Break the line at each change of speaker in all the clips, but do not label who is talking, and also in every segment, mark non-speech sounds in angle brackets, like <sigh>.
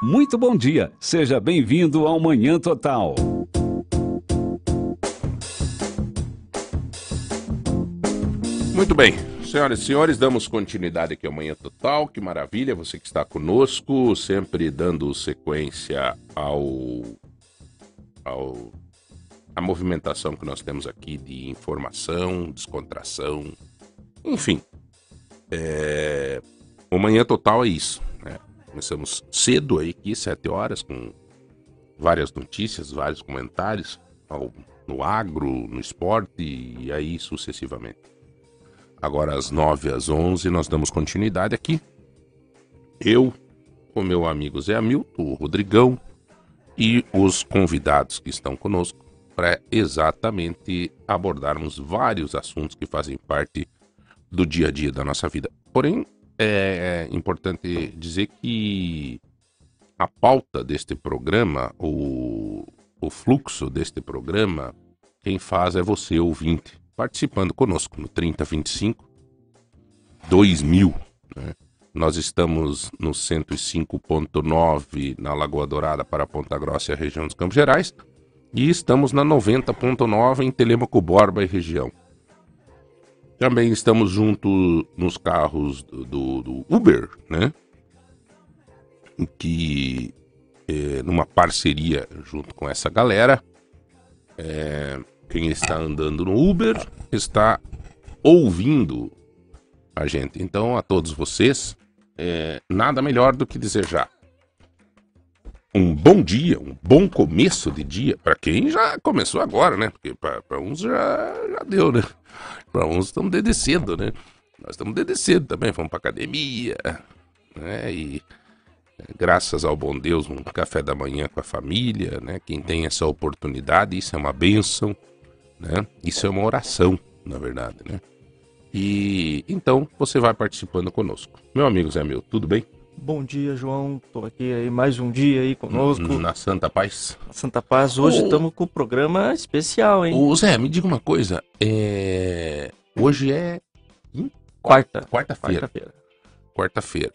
Muito bom dia, seja bem-vindo ao Manhã Total.
Muito bem, senhoras e senhores, damos continuidade aqui ao Manhã Total. Que maravilha, você que está conosco, sempre dando sequência ao, ao a movimentação que nós temos aqui de informação, descontração, enfim. É, o Manhã Total é isso. Começamos cedo aí, aqui, sete horas, com várias notícias, vários comentários ao, no agro, no esporte e aí sucessivamente. Agora às nove às onze nós damos continuidade aqui. Eu, o meu amigo Zé Hamilton, o Rodrigão e os convidados que estão conosco para exatamente abordarmos vários assuntos que fazem parte do dia a dia da nossa vida. Porém, é importante dizer que a pauta deste programa, o, o fluxo deste programa, quem faz é você, ouvinte, participando conosco no 3025 2000. Né? Nós estamos no 105.9 na Lagoa Dourada para Ponta Grossa e a região dos Campos Gerais. E estamos na 90.9 em Telemaco Borba e região. Também estamos junto nos carros do, do Uber, né? Que é, numa parceria junto com essa galera. É, quem está andando no Uber está ouvindo a gente. Então, a todos vocês, é, nada melhor do que desejar um bom dia, um bom começo de dia, para quem já começou agora, né? Porque para uns já, já deu, né? Para uns estamos dedecendo, né? Nós estamos dedecendo também, vamos para academia, né? E graças ao bom Deus, um café da manhã com a família, né? Quem tem essa oportunidade, isso é uma bênção, né? Isso é uma oração, na verdade, né? E então você vai participando conosco. Meu amigo Zé Meu, tudo bem?
Bom dia, João. Tô aqui aí mais um dia aí conosco.
Na Santa Paz.
Na Santa Paz. Hoje estamos com o programa especial, hein?
Ô, Zé, me diga uma coisa. É... Hoje é.
Quarta.
Quarta-feira. Quarta-feira. Quarta-feira.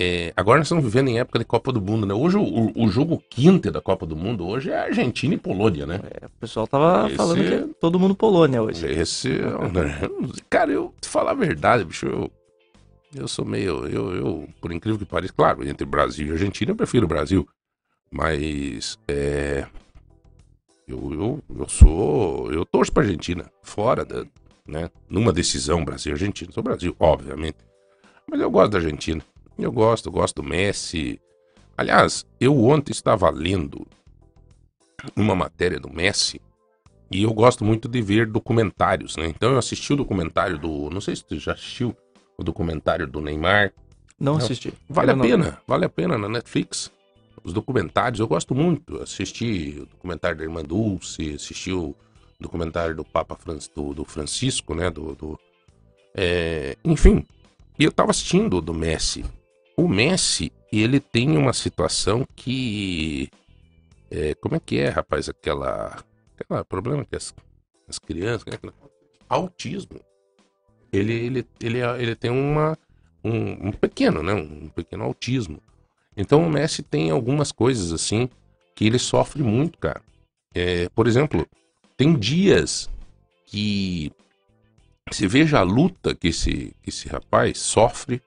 É... Agora nós estamos vivendo em época de Copa do Mundo, né? Hoje o, o jogo quinto da Copa do Mundo hoje é Argentina e Polônia, né?
É, o pessoal tava Esse... falando que é todo mundo Polônia hoje.
Esse. Cara, eu te falar a verdade, bicho. Eu eu sou meio. Eu, eu, por incrível que pareça, claro, entre Brasil e Argentina eu prefiro o Brasil. Mas. É. Eu, eu, eu sou. Eu torço pra Argentina. Fora da. Né? Numa decisão Brasil-Argentina. Sou Brasil, obviamente. Mas eu gosto da Argentina. Eu gosto, gosto do Messi. Aliás, eu ontem estava lendo uma matéria do Messi. E eu gosto muito de ver documentários, né? Então eu assisti o documentário do. Não sei se tu já assistiu o documentário do Neymar.
Não assisti.
Vale a pena, vale a pena na Netflix. Os documentários, eu gosto muito. Assisti o documentário da Irmã Dulce, assisti o documentário do Papa Francisco, do, do Francisco, né? Do, do é, enfim, e eu tava assistindo do Messi. O Messi, ele tem uma situação que. É, como é que é, rapaz? Aquela. Aquela problema que as, as crianças. Né? Autismo ele, ele, ele, ele tem uma, um, um pequeno, né? Um pequeno autismo. Então o Messi tem algumas coisas assim que ele sofre muito, cara. É, por exemplo, tem dias que se veja a luta que esse, que esse rapaz sofre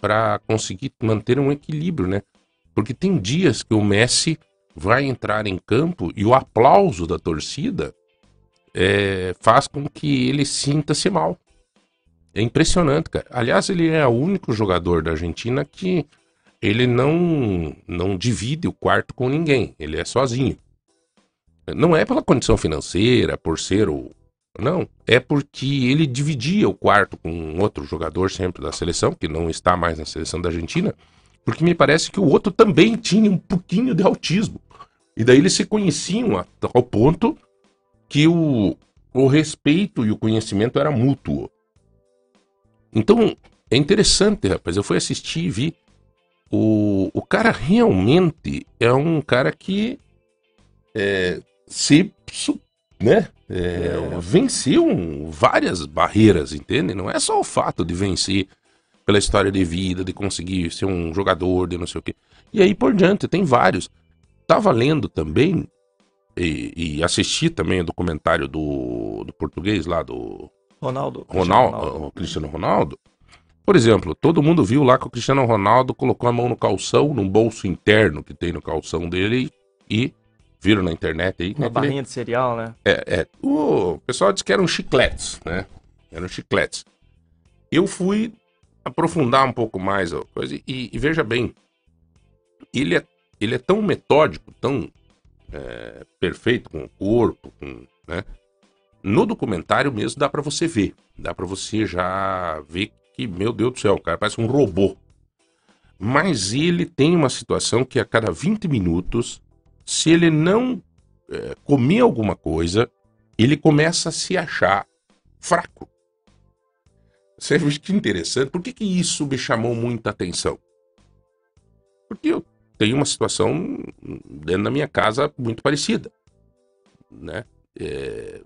para conseguir manter um equilíbrio, né? Porque tem dias que o Messi vai entrar em campo e o aplauso da torcida é, faz com que ele sinta-se mal. É impressionante, cara. Aliás, ele é o único jogador da Argentina que ele não, não divide o quarto com ninguém. Ele é sozinho. Não é pela condição financeira, por ser o. Não. É porque ele dividia o quarto com outro jogador sempre da seleção, que não está mais na seleção da Argentina, porque me parece que o outro também tinha um pouquinho de autismo. E daí eles se conheciam ao ponto que o, o respeito e o conhecimento era mútuo. Então, é interessante, rapaz. Eu fui assistir e vi. O, o cara realmente é um cara que é, se né, é, venceu várias barreiras, entende? Não é só o fato de vencer pela história de vida, de conseguir ser um jogador, de não sei o quê. E aí por diante, tem vários. Tava lendo também e, e assisti também o documentário do, do português lá, do
Ronaldo.
Ronaldo,
Ronaldo.
o Cristiano Ronaldo. Por exemplo, todo mundo viu lá que o Cristiano Ronaldo colocou a mão no calção, num bolso interno que tem no calção dele e viram na internet aí.
Uma
né, que ele-
barrinha de cereal, né?
é, é. O pessoal disse que eram chicletes, né? Eram chicletes. Eu fui aprofundar um pouco mais a coisa e, e veja bem, ele é, ele é tão metódico, tão é, perfeito com o corpo, com, né? No documentário mesmo dá pra você ver, dá pra você já ver que, meu Deus do céu, o cara parece um robô. Mas ele tem uma situação que a cada 20 minutos, se ele não é, comer alguma coisa, ele começa a se achar fraco. Você que interessante. Por que, que isso me chamou muita atenção? Porque eu tenho uma situação dentro da minha casa muito parecida. Né? É,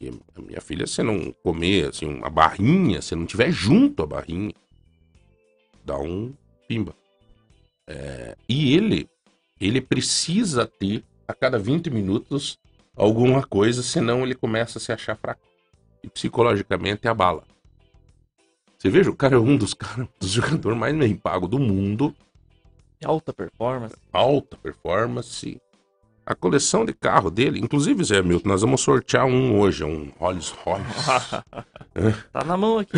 que a minha filha, se não comer assim, uma barrinha, se não tiver junto a barrinha, dá um pimba. É, e ele, ele precisa ter a cada 20 minutos alguma coisa, senão ele começa a se achar fraco. E psicologicamente abala. Você veja, o cara é um dos, <laughs> cara, dos jogadores mais bem pagos do mundo,
Alta performance.
alta performance. A coleção de carro dele, inclusive, Zé Milton, nós vamos sortear um hoje, um Rolls Royce. <laughs>
tá na mão aqui.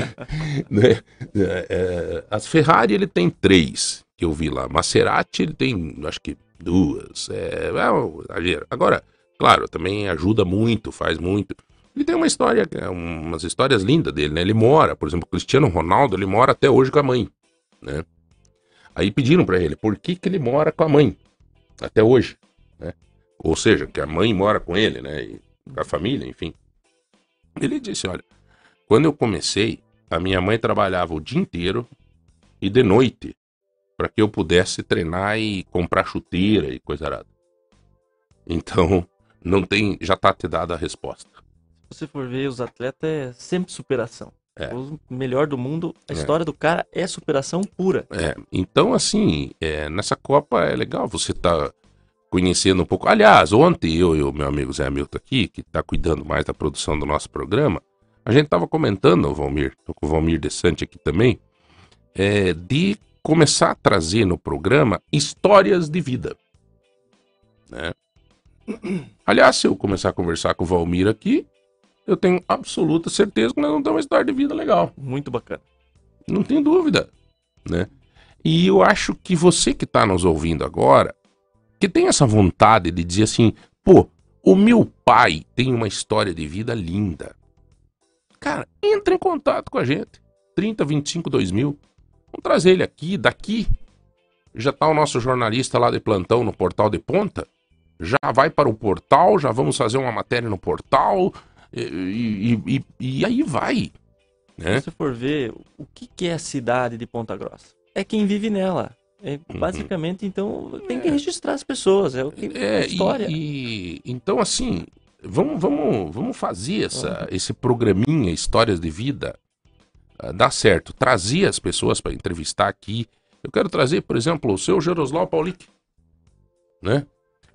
<laughs>
né? É, é, as Ferrari ele tem três, que eu vi lá. Maserati ele tem, acho que duas. É, é. Agora, claro, também ajuda muito, faz muito. Ele tem uma história, é, umas histórias lindas dele, né? Ele mora, por exemplo, o Cristiano Ronaldo, ele mora até hoje com a mãe, né? Aí pediram pra ele, por que que ele mora com a mãe até hoje, né? Ou seja, que a mãe mora com ele, né? E a família, enfim. Ele disse, olha, quando eu comecei, a minha mãe trabalhava o dia inteiro e de noite para que eu pudesse treinar e comprar chuteira e coisa arada. Então, não tem, já tá te dada a resposta.
Se você for ver, os atletas é sempre superação.
É.
O melhor do mundo, a
É.
história do cara é superação pura.
É, então, assim, é, nessa Copa é legal você tá conhecendo um pouco. Aliás, ontem eu e o meu amigo Zé Hamilton aqui, que tá cuidando mais da produção do nosso programa, a gente tava comentando, Valmir, tô com o Valmir De Sante aqui também, é, de começar a trazer no programa histórias de vida. Né? <clears throat> Aliás, se eu começar a conversar com o Valmir aqui, eu tenho absoluta certeza que nós vamos ter uma história de vida legal.
Muito bacana.
Não tem dúvida, né? E eu acho que você que está nos ouvindo agora, que tem essa vontade de dizer assim, pô, o meu pai tem uma história de vida linda. Cara, entra em contato com a gente. 30, 25, 2000. Vamos trazer ele aqui, daqui. Já tá o nosso jornalista lá de plantão no portal de ponta. Já vai para o portal, já vamos fazer uma matéria no portal. E, e- e- e aí vai. Né?
Se você for ver, o que, que é a cidade de Ponta Grossa? É quem vive nela. É, basicamente, então, tem que registrar as pessoas. É o que
Uhum. É, e-
história.
E, então, assim, vamos, vamos, vamos fazer essa, esse programinha Histórias de Vida ah, dar certo. Trazer as pessoas para entrevistar aqui. Eu quero trazer, por exemplo, o seu Jaroslau Paulik, né?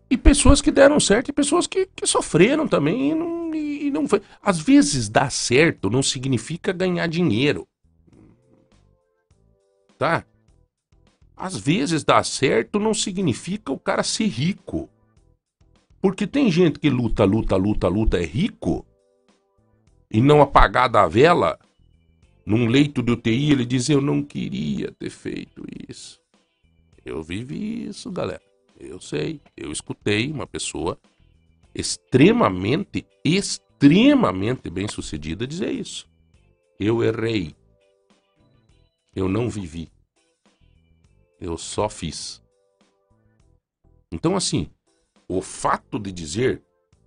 E pessoas que deram certo e pessoas que, que sofreram também e não, e não foi. Às vezes dar certo não significa ganhar dinheiro. Tá? Às vezes dar certo não significa o cara ser rico. Porque tem gente que luta, luta, luta, luta, é rico e não apagar da vela num leito de UTI ele diz eu não queria ter feito isso. Eu vivi isso, galera. Eu sei, eu escutei uma pessoa extremamente, extremamente bem sucedida dizer isso. Eu errei. Eu não vivi. Eu só fiz. Então, assim, o fato de dizer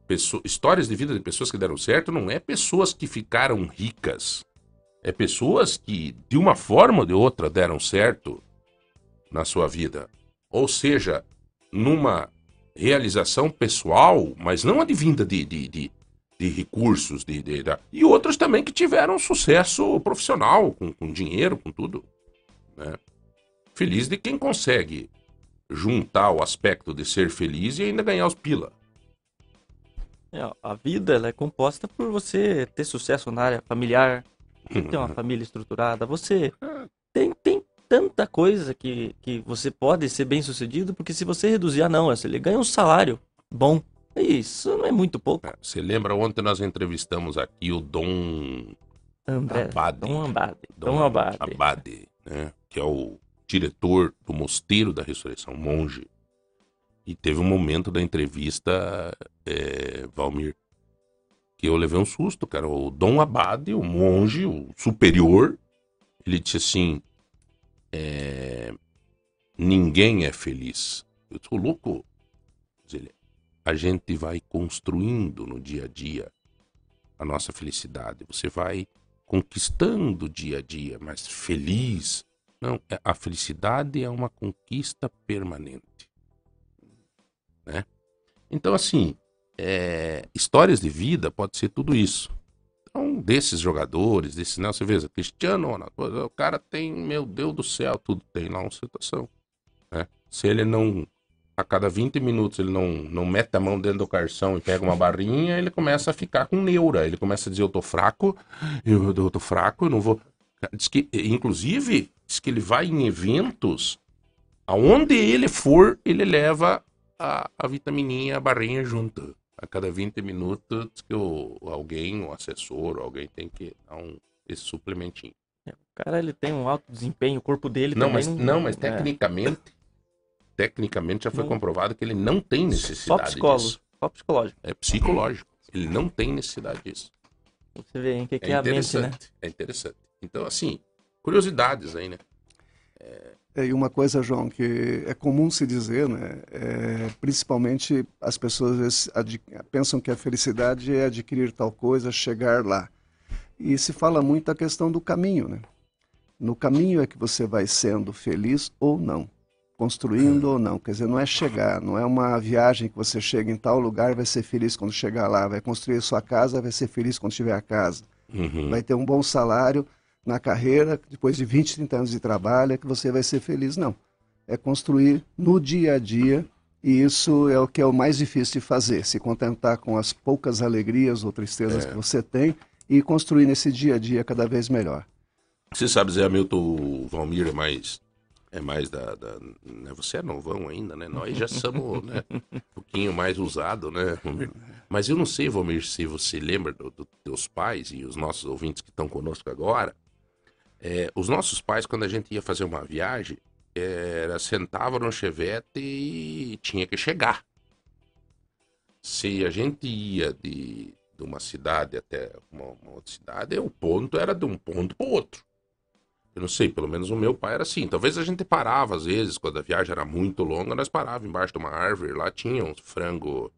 pesso- histórias de vida de pessoas que deram certo não é pessoas que ficaram ricas. É pessoas que, de uma forma ou de outra, deram certo na sua vida. Ou seja, numa realização pessoal, mas não advinda de, de, de, de recursos. De, de- da- E outros também que tiveram sucesso profissional, com, com dinheiro, com tudo. né? Feliz de quem consegue juntar o aspecto de ser feliz e ainda ganhar os pila.
É, a vida ela é composta por você ter sucesso na área familiar, você ter uma família estruturada, você tem, tem tanta coisa que, que você pode ser bem sucedido, porque se você reduzir, ah não, ele ganha um salário bom. Isso não é muito pouco.
É, Você lembra ontem nós entrevistamos aqui o Dom
André,
Abade.
Dom Abade.
Dom
Dom Abade.
Abade, né? que é o diretor do Mosteiro da Ressurreição, monge. E teve um momento da entrevista, é, Valmir, que eu levei um susto, cara. O Dom Abade, o monge, o superior, ele disse assim: é, ninguém é feliz. Eu sou louco. Ele, a gente vai construindo no dia a dia a nossa felicidade. Você vai conquistando dia a dia, mas feliz. Não, é- a felicidade é uma conquista permanente. Né? Então, assim, é, histórias de vida pode ser tudo isso. Então, desses jogadores, desses, né, você vê, Cristiano Ronaldo, o cara tem, meu Deus do céu, tudo tem lá uma situação. Né? Se ele não, a cada 20 minutos, ele não, não mete a mão dentro do carção e pega uma barrinha, ele começa a ficar com neura. Ele começa a dizer, eu tô fraco, eu, eu tô fraco, eu não vou... Diz que, inclusive, diz que ele vai em eventos, aonde ele for, ele leva a, a vitamininha, a barrinha junto. A cada 20 minutos, que o, alguém, o assessor, alguém tem que dar um, esse suplementinho.
O cara ele tem um alto desempenho, o corpo dele
Não, mas, não, mas
é.
tecnicamente, tecnicamente já foi
Não.
comprovado que ele não tem
Só
necessidade
psicólogo,
disso.
só psicológico.
É psicológico. Ele não tem necessidade disso.
Você vê hein, o que, que
É
é, a mente, né?
interessante. É interessante. Então, assim, curiosidades aí, né?
É, e uma coisa, João, que é comum se dizer, né? é, principalmente as pessoas vezes, pensam que a felicidade é adquirir tal coisa, chegar lá. E se fala muito a questão do caminho, né? No caminho é que você vai sendo feliz ou não, construindo ou não. Quer dizer, não é chegar, não é uma viagem que você chega em tal lugar, vai ser feliz quando chegar lá, vai construir sua casa, vai ser feliz quando tiver a casa
Uhum.
vai ter um bom salário na carreira, depois de 20, 30 anos de trabalho, é que você vai ser feliz. Não. É construir no dia a dia, e isso é o que é o mais difícil de fazer, se contentar com as poucas alegrias ou tristezas que você tem e construir nesse dia a dia cada vez melhor.
Você sabe, Zé Hamilton, o Valmir é mais. É mais da. da- né? Você é novão ainda, né? Nós já somos <laughs> né? um pouquinho mais usado, né, Valmir? Mas eu não sei, Valmir, se você lembra dos do teus pais e os nossos ouvintes que estão conosco agora. É, os nossos pais, quando a gente ia fazer uma viagem, era sentava no chevette e tinha que chegar. Se a gente ia de, de uma cidade até uma, uma outra cidade, o ponto era de um ponto para outro. Eu não sei, pelo menos o meu pai era assim. Talvez a gente parava às vezes, quando a viagem era muito longa, nós parávamos embaixo de uma árvore, lá tinha uns frango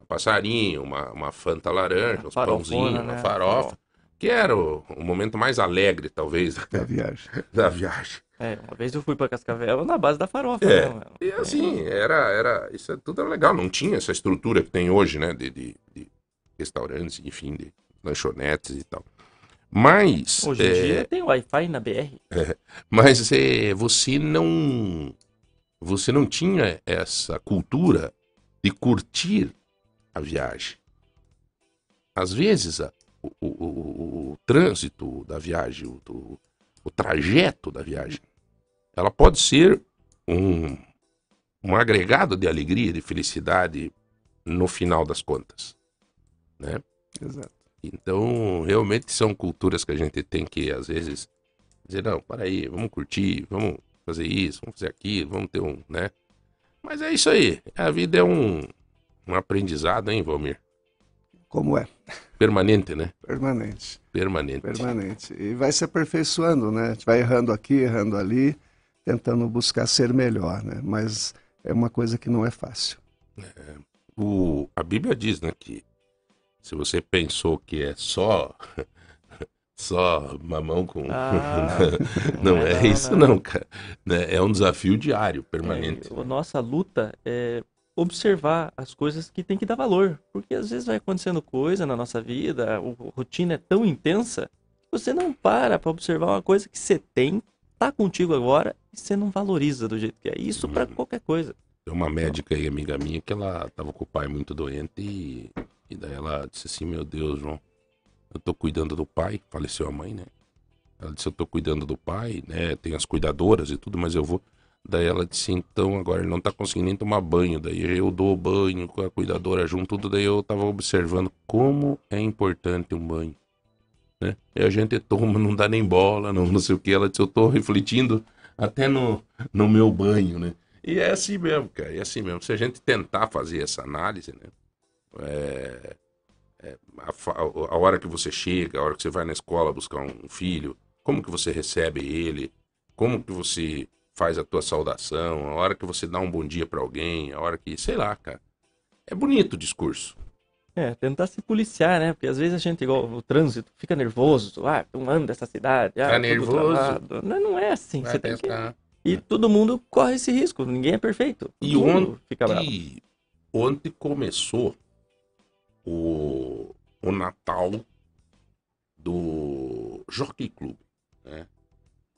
a passarinho, uma, uma fanta laranja,
Uma
uns pãozinhos, uma
né?
farofa. Que era o, o momento mais alegre, talvez, <laughs>
Da viagem.
da viagem.
É, uma vez eu fui pra Cascavel na base da farofa.
É,
né?
E assim, era, era, isso é tudo era legal. Não tinha essa estrutura que tem hoje, né? De, de, de restaurantes, enfim, de lanchonetes e tal. Mas,
Hoje em
é,
dia tem Wi-Fi na BR.
mas é, você não, você não tinha essa cultura de curtir a viagem. Às vezes, a- o, o- o- trânsito da viagem, o, o- o trajeto da viagem, ela pode ser um, um agregado de alegria, de felicidade no final das contas, né?
Exato.
Então, realmente são culturas que a gente tem que, às vezes, dizer, não, para aí, vamos curtir, vamos fazer isso, vamos fazer aquilo, vamos ter um, né? Mas é isso aí. A vida é um, um aprendizado, hein, Valmir?
Como é?
Permanente, né?
Permanente.
Permanente.
Permanente. E vai se aperfeiçoando, né? A gente vai errando aqui, errando ali, tentando buscar ser melhor, né? Mas é uma coisa que não é fácil.
O, a Bíblia diz, né, que se você pensou que é só <laughs> só mamão com
Ah, <laughs>
não,
não é
é,
não,
isso
não.
não, cara. Né? É um desafio diário, permanente.
É, a nossa luta é observar as coisas que tem que dar valor. Porque às vezes vai acontecendo coisa na nossa vida, a, rotina é tão intensa, que você não para para observar uma coisa que você tem tá contigo agora e você não valoriza do jeito que é. Isso para qualquer coisa.
Tem uma médica aí, amiga minha, que ela tava com o pai muito doente e, e daí ela disse assim, meu Deus, João, eu tô cuidando do pai, faleceu a mãe, né? Ela disse, eu tô cuidando do pai, né? Tem as cuidadoras e tudo, mas eu vou. Daí ela disse, então agora ele não tá conseguindo nem tomar banho. Daí eu dou banho com a cuidadora junto, tudo. Daí eu tava observando como é importante um banho. Né? E a gente toma, <laughs> não dá nem bola, não, não sei o que. Ela disse, eu tô refletindo até no, no meu banho, né? E é assim mesmo, cara, é assim mesmo. Se a gente tentar fazer essa análise, né? É, é, a, a, hora que você chega, a hora que você vai na escola buscar um filho, como que você recebe ele, como que você faz a tua saudação, a hora que você dá um bom dia para alguém, a hora que, sei lá, cara. É bonito o discurso.
É, tentar se policiar, né? Porque às vezes a gente, igual o trânsito, fica nervoso. Ah, um ano dessa cidade. Ah,
tá nervoso?
Não, não é assim. Vai você tem que... E todo mundo corre esse risco. Ninguém é perfeito.
E ontem, fica bravo. ontem começou o, o Natal do Jockey Club, né?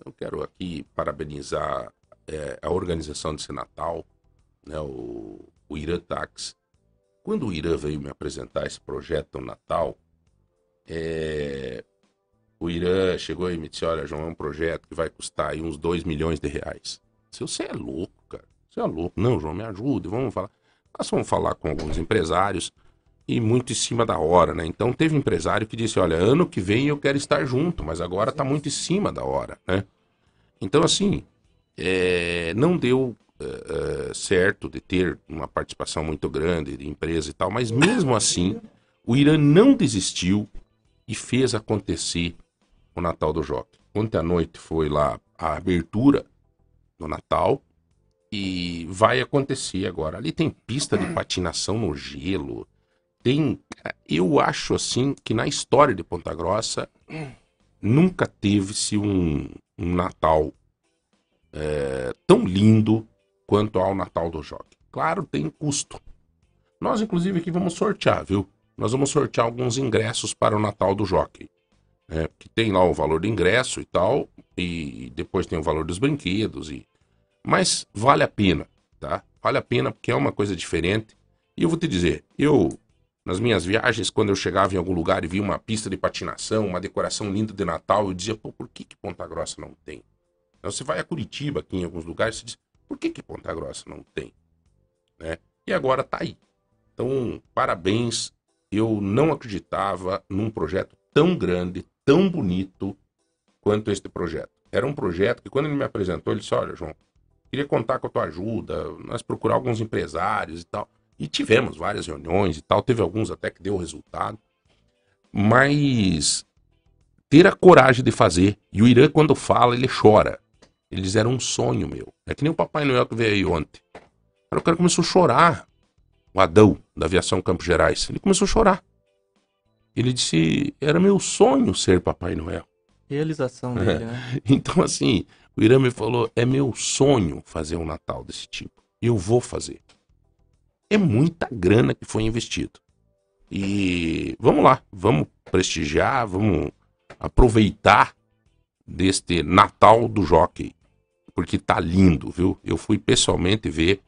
Eu quero aqui parabenizar é, a organização desse Natal, né, o, o Irã Tax. Quando o Irã veio me apresentar esse projeto Natal, é, o Irã chegou e me disse, olha, João, é um projeto que vai custar aí uns 2 milhões de reais. Se você é louco, cara, você é louco. Não, João, me ajude, vamos falar. Nós vamos falar com alguns empresários e muito em cima da hora, né? Então teve empresário que disse, olha, ano que vem eu quero estar junto, mas agora está muito em cima da hora, né? Então, assim, é, não deu é, certo de ter uma participação muito grande de empresa e tal, mas mesmo assim, o Irã não desistiu e fez acontecer o Natal do Jockey. Ontem à noite foi lá a abertura do Natal e vai acontecer agora. Ali tem pista de patinação no gelo, tem. Eu acho assim que na história de Ponta Grossa nunca teve-se um, um, Natal é, tão lindo quanto ao Natal do Jockey. Claro, tem custo. Nós, inclusive, aqui vamos sortear, viu? Nós vamos sortear alguns ingressos para o Natal do Jockey. É, que tem lá o valor do ingresso e tal, e depois tem o valor dos brinquedos. e Mas vale a pena, tá? Vale a pena porque é uma coisa diferente. E eu vou te dizer, eu nas minhas viagens, quando eu chegava em algum lugar e via uma pista de patinação, uma decoração linda de Natal, eu dizia, pô, por que, que Ponta Grossa não tem? Então, você vai a Curitiba, aqui em alguns lugares, você diz, por que, que Ponta Grossa não tem? Né? E agora tá aí. Então, parabéns. Eu não acreditava num projeto tão grande, tão bonito quanto este projeto. Era um projeto que, quando ele me apresentou, ele disse: Olha, João, queria contar com a tua ajuda, nós procurar alguns empresários e tal. E tivemos várias reuniões e tal, teve alguns até que deu resultado. Mas ter a coragem de fazer. E o Irã, quando fala, ele chora. Eles eram um sonho meu. É que nem o Papai Noel que veio aí ontem. o cara começou a chorar. O Adão, da aviação Campos Gerais. Ele começou a chorar. Ele disse: Era meu sonho ser Papai Noel.
Realização dele, né? <laughs>
então, assim, o Irã me falou: É meu sonho fazer um Natal desse tipo. Eu vou fazer é muita grana que foi investido. E vamos lá, vamos prestigiar, vamos aproveitar deste Natal do Jockey, porque tá lindo, viu? Eu fui pessoalmente ver,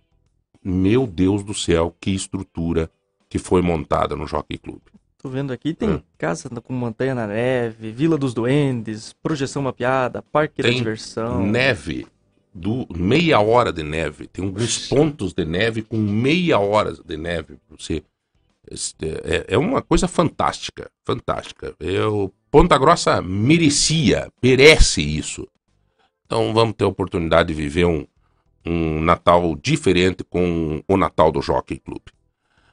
meu Deus do céu, que estrutura que foi montada no Jockey Club.
Tô vendo aqui, tem casa com montanha na neve, Vila dos Duendes, projeção mapeada, parque tem da diversão.
Neve, do meia hora de neve. Tem alguns pontos de neve com meia hora de neve. Você é, é uma coisa fantástica, fantástica. Eu, Ponta Grossa merecia, merece isso. Então vamos ter a oportunidade de viver um, um Natal diferente com o Natal do Jockey Club.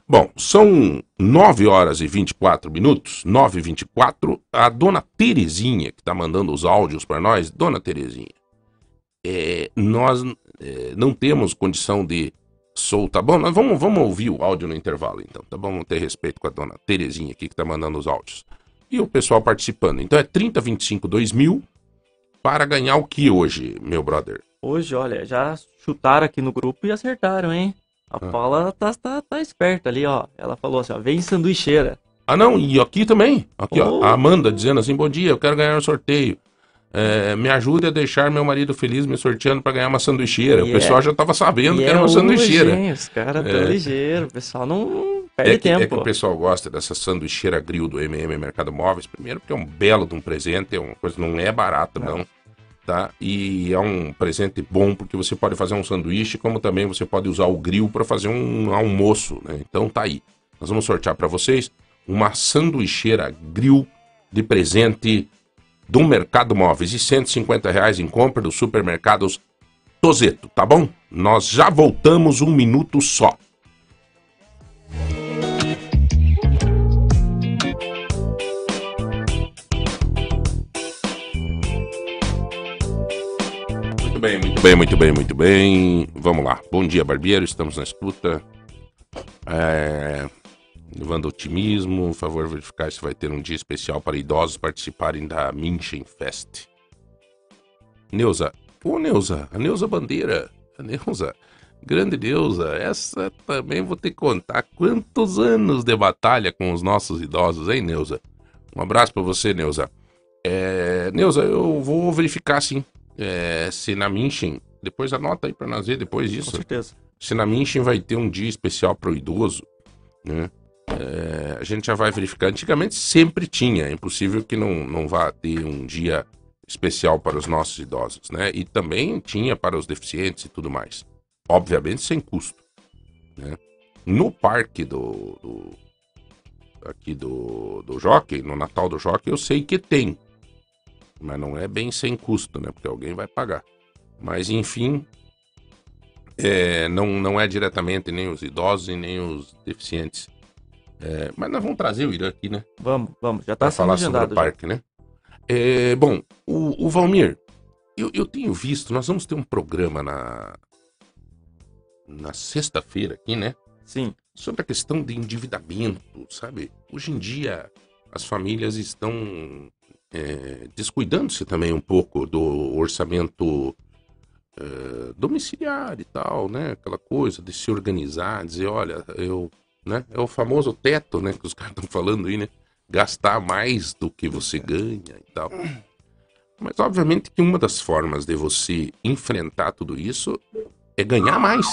Bom, são 9 horas e 24 minutos, 9 e 24. A dona Terezinha, que está mandando os áudios para nós, dona Terezinha, é, nós é, não temos condição de soltar. Bom, nós vamos, vamos ouvir o áudio no intervalo, então, tá bom? Vamos ter respeito com a dona Terezinha aqui que tá mandando os áudios. E o pessoal participando. Então é 3025 2000 para ganhar o que hoje, meu brother?
Hoje, olha, já chutaram aqui no grupo e acertaram, hein? A ah. Paula tá, tá, tá esperta ali, ó. Ela falou assim, ó, vem sanduicheira.
Ah, não, e aqui também. Aqui, oh. ó, a Amanda dizendo assim, bom dia, eu quero ganhar um sorteio. É, me ajude a deixar meu marido feliz me sorteando para ganhar uma sanduicheira. O pessoal
é-
já estava sabendo que era uma
hoje,
sanduicheira.
Os caras tão
É.
ligeiros, o pessoal não perde
É que,
tempo.
é que o pessoal gosta dessa sanduicheira grill do MM Mercado Móveis, primeiro porque é um belo de um presente, é uma coisa não é barata não, tá? E é um presente bom porque você pode fazer um sanduíche, como também você pode usar o grill para fazer um almoço, né? Então tá aí. Nós vamos sortear para vocês uma sanduicheira grill de presente do Mercado Móveis e 150 reais em compra dos supermercados Tozeto, tá bom? Nós já voltamos um minuto só. Muito bem, muito bem, muito bem, muito bem. Vamos lá. Bom dia, barbeiro. Estamos na escuta. É... Levando otimismo, favor, verificar se vai ter um dia especial para idosos participarem da Minchen Fest. Neuza. Ô, Neuza. A Neuza Bandeira. A Neuza. Grande Neuza. Essa também vou ter que contar quantos anos de batalha com os nossos idosos, hein, Neuza? Um abraço para você, Neuza. É... Neuza, eu vou verificar sim. É, se na Minchen, depois anota aí para nós ver depois
Com
disso.
certeza.
Se na Minchen vai ter um dia especial para o idoso, né? É, a gente já vai verificar. Antigamente sempre tinha, é impossível que não, não vá ter um dia especial para os nossos idosos, né? E também tinha para os deficientes e tudo mais. Obviamente sem custo, né? No parque do, do aqui do, do Jockey, no Natal do Jockey, eu sei que tem. Mas não é bem sem custo, né? Porque alguém vai pagar. Mas enfim, é, não, não é diretamente nem os idosos e nem os deficientes. É, mas nós vamos trazer o Irã aqui, né?
Vamos, vamos. Já tá sendo
falar sobre o
agendado. já.
parque, né? É, bom, o, o Valmir, eu, eu tenho visto, nós vamos ter um programa na, na sexta-feira aqui, né?
Sim,
sobre a questão de endividamento, sabe? Hoje em dia as famílias estão é, descuidando-se também um pouco do orçamento é, domiciliar e tal, né? Aquela coisa de se organizar, dizer, olha, eu, né? É o famoso teto, né? Que os <laughs> caras estão falando aí, né? Gastar mais do que você ganha e tal. Mas obviamente que uma das formas de você enfrentar tudo isso é ganhar mais.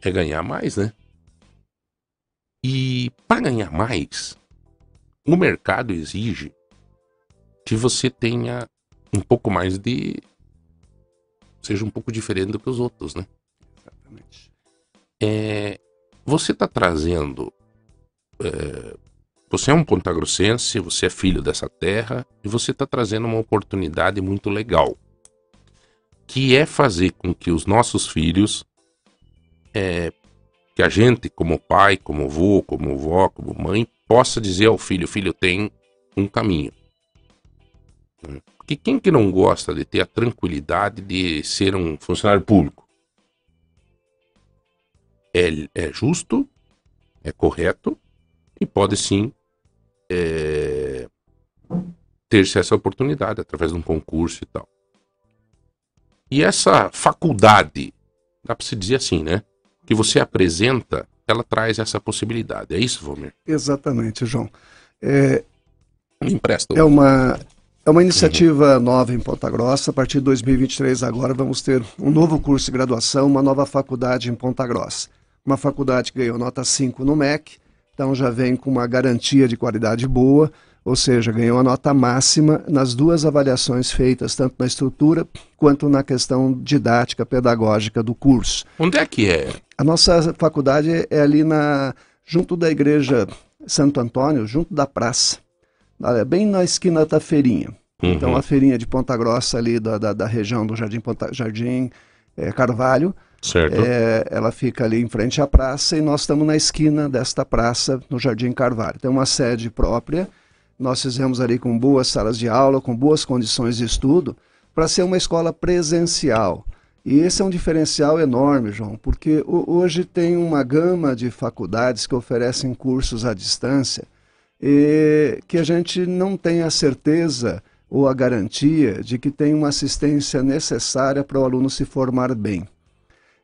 É ganhar mais, né? E para ganhar mais, o mercado exige que você tenha um pouco mais de. seja um pouco diferente do que os outros, né?
Exatamente.
É, você está trazendo. é, você é um pontagrossense, você é filho dessa terra e você está trazendo uma oportunidade muito legal, que é fazer com que os nossos filhos, é, que a gente, como pai, como avô, como vó, como mãe, possa dizer ao filho: filho, tem um caminho. Porque quem que não gosta de ter a tranquilidade de ser um funcionário público? É, é justo, é correto e pode sim é, ter-se essa oportunidade através de um concurso e tal. E essa faculdade, dá para se dizer assim, né? Que você apresenta, ela traz essa possibilidade. É isso, Valmir?
Exatamente, João. É,
empresta.
é uma, é uma iniciativa nova em Ponta Grossa. A partir de 2023, agora, vamos ter um novo curso de graduação, uma nova faculdade em Ponta Grossa. Uma faculdade que ganhou nota 5 no MEC, então já vem com uma garantia de qualidade boa, ou seja, ganhou a nota máxima nas duas avaliações feitas, tanto na estrutura quanto na questão didática, pedagógica do curso.
Onde é que é?
A nossa faculdade é ali na junto da igreja Santo Antônio, junto da praça, é bem na esquina da feirinha. Então
Uhum.
a feirinha de Ponta Grossa ali da, da, da região do Jardim, Ponta, Jardim eh, Carvalho,
Certo.
eh, ela fica ali em frente à praça e nós estamos na esquina desta praça no Jardim Carvalho. Tem uma sede própria. Nós fizemos ali com boas salas de aula, com boas condições de estudo, para ser uma escola presencial. E esse é um diferencial enorme, João, porque ho- hoje tem uma gama de faculdades que oferecem cursos à distância e que a gente não tem a certeza ou a garantia de que tem uma assistência necessária para o aluno se formar bem.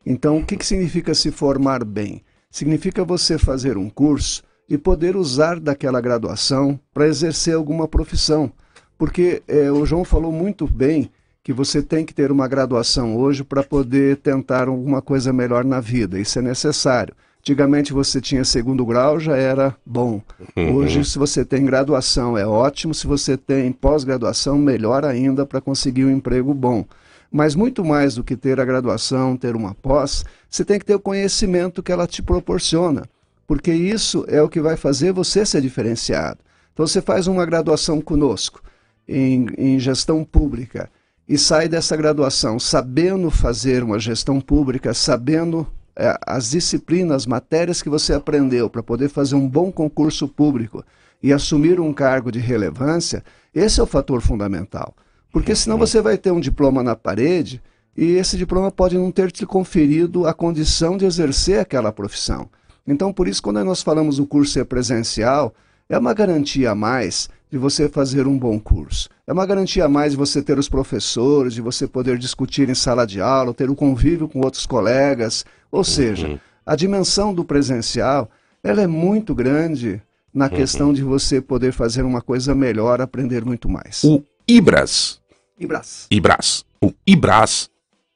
Então, o que, que significa se formar bem? Significa você fazer um curso e poder usar daquela graduação para exercer alguma profissão. Porque é, o João falou muito bem que você tem que ter uma graduação hoje para poder tentar alguma coisa melhor na vida. Isso é necessário. Antigamente você tinha segundo grau, já era bom.
Uhum.
Hoje, se você tem graduação, é ótimo. Se você tem pós-graduação, melhor ainda para conseguir um emprego bom. Mas muito mais do que ter a graduação, ter uma pós, você tem que ter o conhecimento que ela te proporciona. Porque isso é o que vai fazer você ser diferenciado. Então você faz uma graduação conosco em, em gestão pública e sai dessa graduação sabendo fazer uma gestão pública, sabendo é, as disciplinas, as matérias que você aprendeu para poder fazer um bom concurso público e assumir um cargo de relevância, esse é o fator fundamental. Porque senão você vai ter um diploma na parede e esse diploma pode não ter te conferido a condição de exercer aquela profissão. Então, por isso, quando nós falamos o curso ser presencial, é uma garantia a mais de você fazer um bom curso. É uma garantia a mais de você ter os professores, de você poder discutir em sala de aula, ter o convívio com outros colegas. Ou seja,
Uhum.
a dimensão do presencial ela é muito grande na questão de você poder fazer uma coisa melhor, aprender muito mais.
O IBRAS,
Braço.
IBRAS, o IBRAS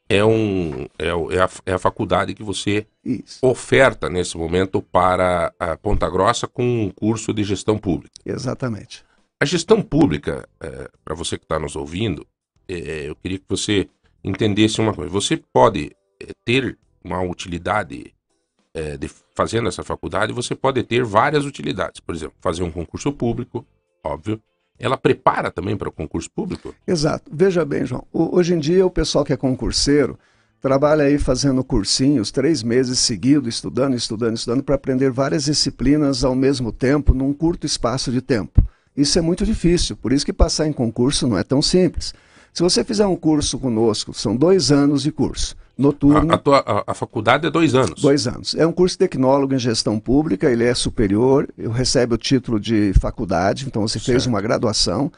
é, um, é, é a, é a faculdade que você
Isso,
oferta nesse momento para a Ponta Grossa com um curso de gestão pública.
exatamente.
A gestão pública, para você que está nos ouvindo, é, eu queria que você entendesse uma coisa. Você pode é, ter uma utilidade é, de, fazendo essa faculdade, você pode ter várias utilidades. Por exemplo, fazer um concurso público, óbvio. Ela prepara também para o concurso público?
Exato. Veja bem, João, hoje em dia o pessoal que é concurseiro trabalha aí fazendo cursinhos, três meses seguidos, estudando, estudando, estudando, para aprender várias disciplinas ao mesmo tempo, num curto espaço de tempo. Isso é muito difícil, por isso que passar em concurso não é tão simples. Se você fizer um curso conosco, são dois anos de curso, noturno,
A, a tua- a- a faculdade é dois anos.
Dois anos. É um curso de tecnólogo em gestão pública, ele é superior, recebe o título de faculdade, então você fez
Certo.
uma graduação.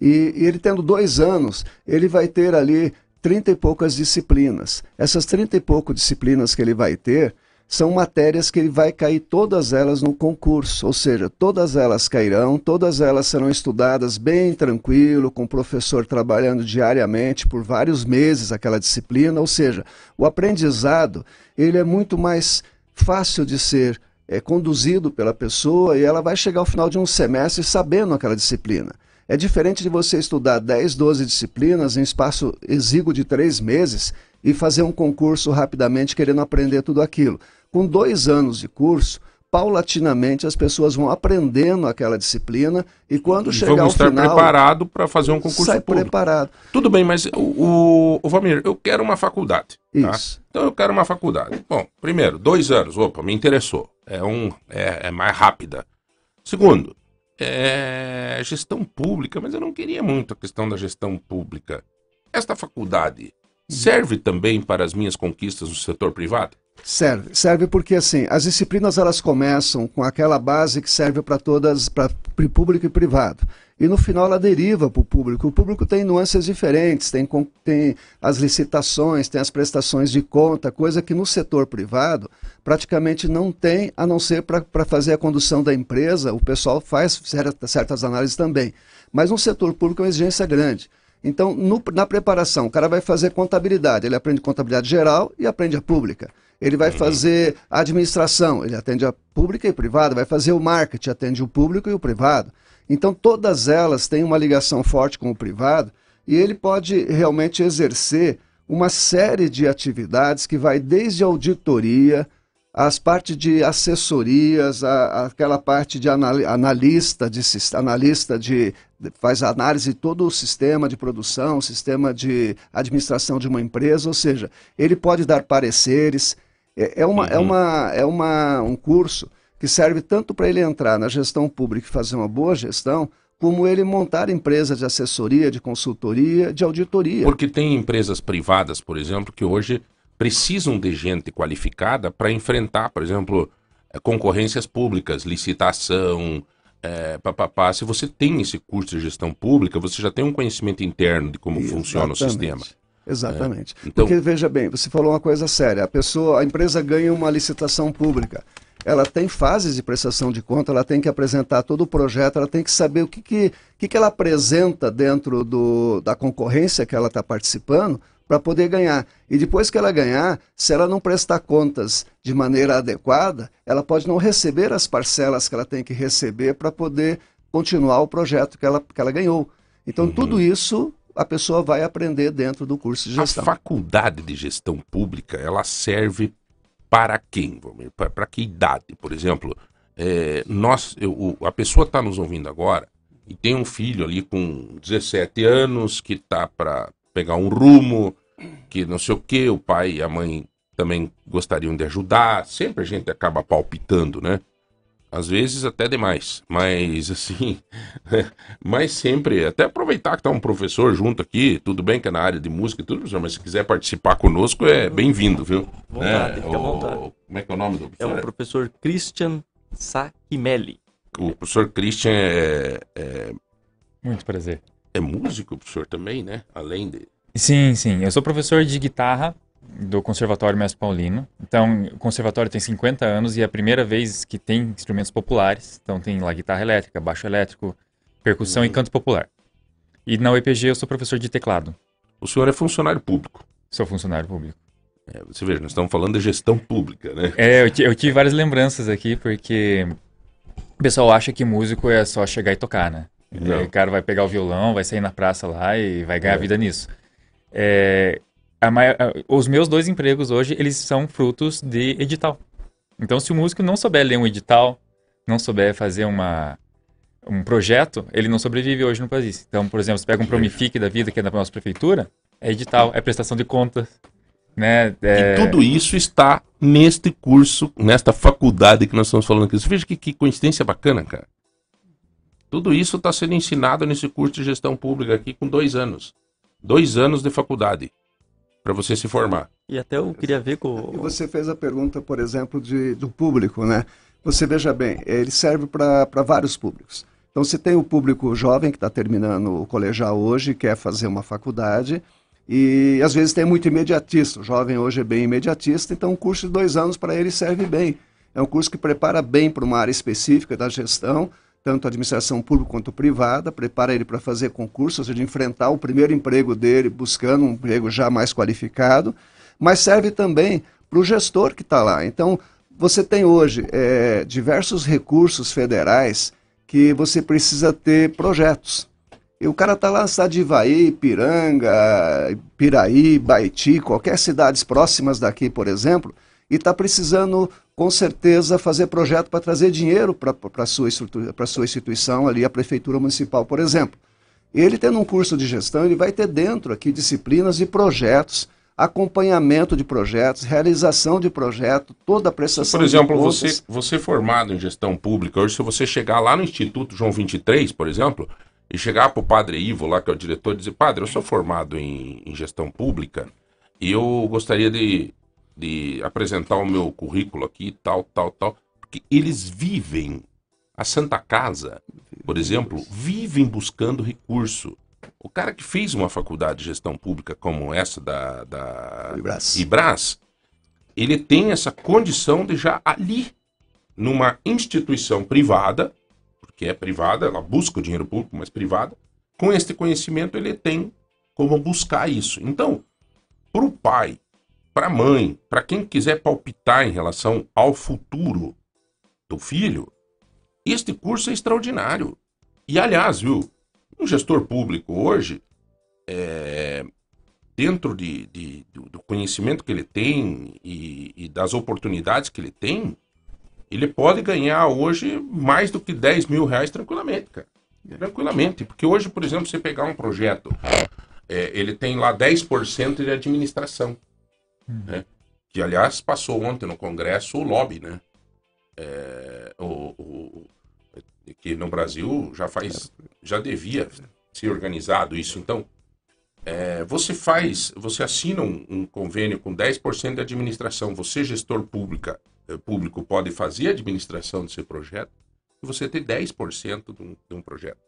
E, e ele tendo dois anos, ele vai ter ali trinta e poucas disciplinas. Essas trinta e poucas disciplinas que ele vai ter são matérias que ele vai cair todas elas no concurso, ou seja, todas elas cairão, todas elas serão estudadas bem tranquilo, com o professor trabalhando diariamente por vários meses aquela disciplina, ou seja, o aprendizado ele é muito mais fácil de ser é, conduzido pela pessoa e ela vai chegar ao final de um semestre sabendo aquela disciplina. É diferente de você estudar 10, 12 disciplinas em espaço exíguo de três meses e fazer um concurso rapidamente querendo aprender tudo aquilo. Com dois anos de curso, paulatinamente as pessoas vão aprendendo aquela disciplina e quando
E
chegar ao
vamos estar
final,
preparado para fazer um concurso
sai
público.
preparado.
Tudo bem, mas o, o, o Valmir, eu quero uma faculdade. tá?
Isso.
Então eu quero uma faculdade. Bom, primeiro, dois anos. Opa, me interessou. É, um, é, é mais rápida. Segundo, é gestão pública, mas eu não queria muito a questão da gestão pública. Esta faculdade serve também para as minhas conquistas no setor privado?
Serve, serve porque assim, as disciplinas elas começam com aquela base que serve para todas, para público e privado. E no final ela deriva para o público. O público tem nuances diferentes, tem, tem as licitações, tem as prestações de conta, coisa que no setor privado praticamente não tem, a não ser para fazer a condução da empresa, o pessoal faz certa- certas análises também. Mas no setor público é uma exigência grande. Então, no- na preparação, o cara vai fazer contabilidade, ele aprende contabilidade geral e aprende a pública. Ele vai fazer a administração, ele atende a pública e privada, vai fazer o marketing, atende o público e o privado. Então, todas elas têm uma ligação forte com o privado e ele pode realmente exercer uma série de atividades que vai desde auditoria, as partes de assessorias, a- aquela parte de anali- analista, de, analista de- faz a análise de todo o sistema de produção, sistema de administração de uma empresa, ou seja, ele pode dar pareceres. É, é uma, é uma, é uma, um curso que serve tanto para ele entrar na gestão pública e fazer uma boa gestão, como ele montar empresa de assessoria, de consultoria, de auditoria.
Porque tem empresas privadas, por exemplo, que hoje precisam de gente qualificada para enfrentar, por exemplo, eh, concorrências públicas, licitação, é, papapá. Se você tem esse curso de gestão pública, você já tem um conhecimento interno de como funciona o
Exatamente.
sistema.
Exatamente.
Então-
Porque, veja bem, você falou uma coisa séria. A pessoa, a empresa ganha uma licitação pública. ela tem fases de prestação de conta, ela tem que apresentar todo o projeto, ela tem que saber o que, que, que, que ela apresenta dentro do, da concorrência que ela está participando para poder ganhar. E depois que ela ganhar, se ela não prestar contas de maneira adequada, ela pode não receber as parcelas que ela tem que receber para poder continuar o projeto que ela, que ela ganhou. Então, uhum. tudo isso a pessoa vai aprender dentro do curso de gestão.
A faculdade de gestão pública, ela serve para quem? Para que idade? Por exemplo, é, nós, eu, a pessoa está nos ouvindo agora e tem um filho ali com 17 anos que está para pegar um rumo, que não sei o que, o pai e a mãe também gostariam de ajudar. Sempre a gente acaba palpitando, né? Às vezes até demais, mas assim, <laughs> mas sempre, até aproveitar que tá um professor junto aqui, tudo bem que é na área de música e tudo, mas se quiser participar conosco é bem-vindo, viu?
Vontade, é, fica o,
Como é que é o nome do
professor? É o professor Christian Sakimelli.
O professor Christian é, é...
Muito prazer.
É músico, professor, também, né? Além de...
Sim, sim. Eu sou professor de guitarra do Conservatório Mestre Paulino. Então, o conservatório tem 50 anos e é a primeira vez que tem instrumentos populares. Então, tem lá guitarra elétrica, baixo elétrico, percussão uhum. e canto popular. E na UEPG eu sou professor de teclado.
O senhor é funcionário público?
Sou funcionário público.
É, você veja, nós estamos falando de gestão pública, né?
É, eu, eu tive várias lembranças aqui, porque o pessoal acha que músico é só chegar e tocar, né? O cara vai pegar o violão, vai sair na praça lá e vai ganhar é. vida nisso. É, maior, os meus dois empregos hoje, eles são frutos de edital. Então, se o músico não souber ler um edital, não souber fazer uma, um projeto, ele não sobrevive hoje no país. Então, por exemplo, você pega um Promific da vida, que é da nossa prefeitura, é edital, é prestação de contas. Né? É...
E tudo isso está neste curso, nesta faculdade que nós estamos falando aqui. Você veja que, que coincidência bacana, cara. Tudo isso está sendo ensinado nesse curso de gestão pública aqui com dois anos. Dois anos de faculdade para você se formar.
E até eu queria ver com.
E você fez a pergunta, por exemplo, de, do público, né? Você veja bem, ele serve para vários públicos. Então, se tem o público jovem que está terminando o colegial hoje, quer fazer uma faculdade, e às vezes tem muito imediatista. O jovem hoje é bem imediatista, então um curso de dois anos para ele serve bem. É um curso que prepara bem para uma área específica da gestão, tanto a administração pública quanto privada, prepara ele para fazer concurso, ou seja, enfrentar o primeiro emprego dele, buscando um emprego já mais qualificado, mas serve também para o gestor que está lá. Então, você tem hoje é, diversos recursos federais que você precisa ter projetos. E o cara está lá na cidade de Ivaí, Piranga, Piraí, Baiti, qualquer cidades próximas daqui, por exemplo, e está precisando com certeza, fazer projeto para trazer dinheiro para a sua, sua instituição ali, a Prefeitura Municipal, por exemplo. Ele tendo um curso de gestão, ele vai ter dentro aqui disciplinas e projetos, acompanhamento de projetos, realização de projeto, toda a prestação
Por exemplo,
de
contas. você, você formado em gestão pública, hoje se você chegar lá no Instituto João 23, por exemplo, e chegar para o padre Ivo, lá que é o diretor, e dizer, padre, eu sou formado em, em gestão pública e eu gostaria de de apresentar o meu currículo aqui, tal, tal, tal, porque eles vivem, a Santa Casa, por exemplo, vivem buscando recurso. O cara que fez uma faculdade de gestão pública como essa da, da Ibras. Ibras, ele tem essa condição de já ali, numa instituição privada, porque é privada, ela busca o dinheiro público, mas privada, com este conhecimento ele tem como buscar isso. Então, para o pai para a mãe, para quem quiser palpitar em relação ao futuro do filho, este curso é extraordinário. E, aliás, viu, um gestor público hoje, é, dentro de, de, do conhecimento que ele tem e, e, das oportunidades que ele tem, ele pode ganhar hoje mais do que 10 mil reais tranquilamente, cara. Tranquilamente. Porque hoje, por exemplo, você pegar um projeto, é, ele tem lá 10% de administração. Uhum. Né? Que, aliás, passou ontem no Congresso o lobby, né? É, o, o, que no Brasil já faz, já devia ser organizado isso. Então, é, você faz, você assina um, um convênio com 10% de administração, você, gestor pública, é, público, pode fazer a administração do seu projeto e você ter 10% de um, de um projeto.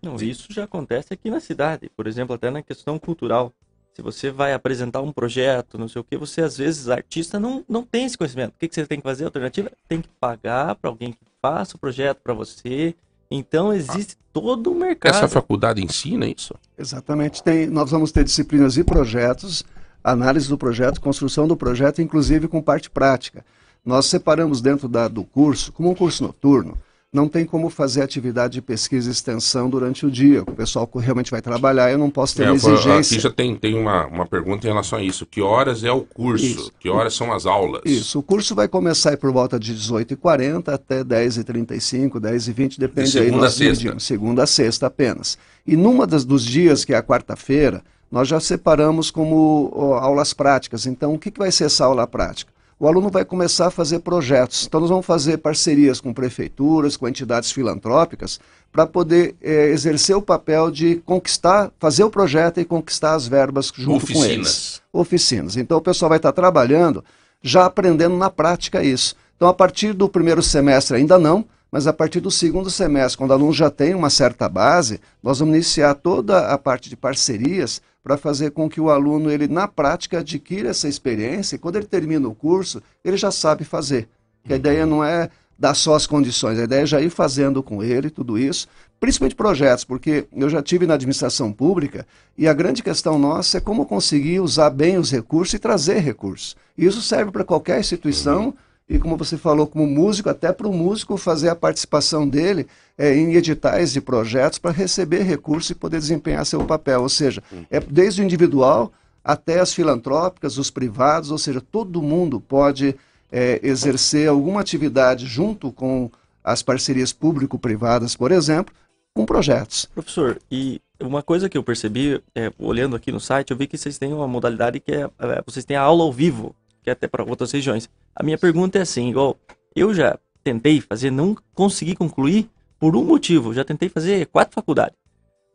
Não, isso já acontece aqui na cidade, por exemplo, até na questão cultural. Se você vai apresentar um projeto, não sei o que, você às vezes, artista, não, não tem esse conhecimento. O que, que você tem que fazer? A alternativa tem que pagar para alguém que faça o projeto para você. Então existe ah, todo o mercado.
Essa faculdade ensina isso?
Exatamente. Tem, nós vamos ter disciplinas e projetos, análise do projeto, construção do projeto, inclusive com parte prática. Nós separamos dentro da, do curso, como um curso noturno, não tem como fazer atividade de pesquisa e extensão durante o dia. O pessoal realmente vai trabalhar, eu não posso ter é, exigência.
Aqui já tem, tem uma, uma pergunta em relação a isso. Que horas é o curso? Isso. Que horas são as aulas?
Isso, o curso vai começar por volta de 18h40 até 10h35, 10h20, depende
de segunda
aí
a sexta.
Segunda a sexta apenas. E numa das, dos dias, que é a quarta-feira, nós já separamos como ó, aulas práticas. Então, o que, que vai ser essa aula prática? O aluno vai começar a fazer projetos. Então, nós vamos fazer parcerias com prefeituras, com entidades filantrópicas, para poder é, exercer o papel de conquistar, fazer o projeto e conquistar as verbas junto
Oficinas.
com eles. Oficinas. Então, o pessoal vai estar trabalhando, já aprendendo na prática isso. Então, a partir do primeiro semestre, ainda não, mas a partir do segundo semestre, quando o aluno já tem uma certa base, nós vamos iniciar toda a parte de parcerias para fazer com que o aluno, ele na prática, adquira essa experiência e quando ele termina o curso, ele já sabe fazer. A ideia não é dar só as condições, a ideia é já ir fazendo com ele tudo isso, principalmente projetos, porque eu já tive na administração pública e a grande questão nossa é como conseguir usar bem os recursos e trazer recursos. Isso serve para qualquer instituição. Uhum e como você falou, como músico, até para o músico fazer a participação dele é, em editais de projetos para receber recursos e poder desempenhar seu papel. Ou seja, é desde o individual até as filantrópicas, os privados, ou seja, todo mundo pode é, exercer alguma atividade junto com as parcerias público-privadas, por exemplo, com projetos.
Professor, e uma coisa que eu percebi, é, olhando aqui no site, eu vi que vocês têm uma modalidade que é, é vocês têm a aula ao vivo que é até para outras regiões. A minha pergunta é assim, igual eu já tentei fazer, não consegui concluir por um motivo. Já tentei fazer quatro faculdades.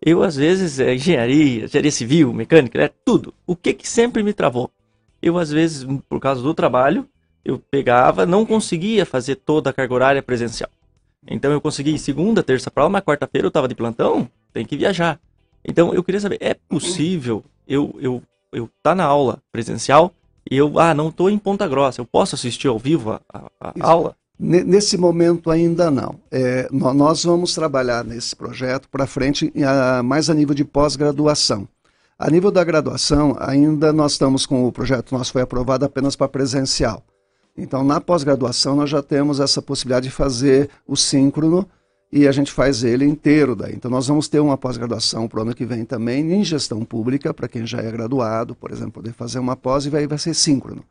Eu, às vezes, é engenharia, engenharia civil, mecânica, né, tudo. O que que sempre me travou? Eu, às vezes, por causa do trabalho, eu pegava, não conseguia fazer toda a carga horária presencial. Então, eu consegui segunda, terça para mas quarta-feira eu estava de plantão, tem que viajar. Então, eu queria saber, é possível eu eu eu tá na aula presencial eu, ah, não estou em Ponta Grossa, eu posso assistir ao vivo a, a, a aula?
Nesse momento ainda não. É, nós vamos trabalhar nesse projeto para frente a, mais a nível de pós-graduação. A nível da graduação, ainda nós estamos com o projeto nosso foi aprovado apenas para presencial. Então, na pós-graduação, nós já temos essa possibilidade de fazer o síncrono e a gente faz ele inteiro daí. Então nós vamos ter uma pós-graduação para o ano que vem também em gestão pública, para quem já é graduado, por exemplo, poder fazer uma pós e vai, vai ser síncrono.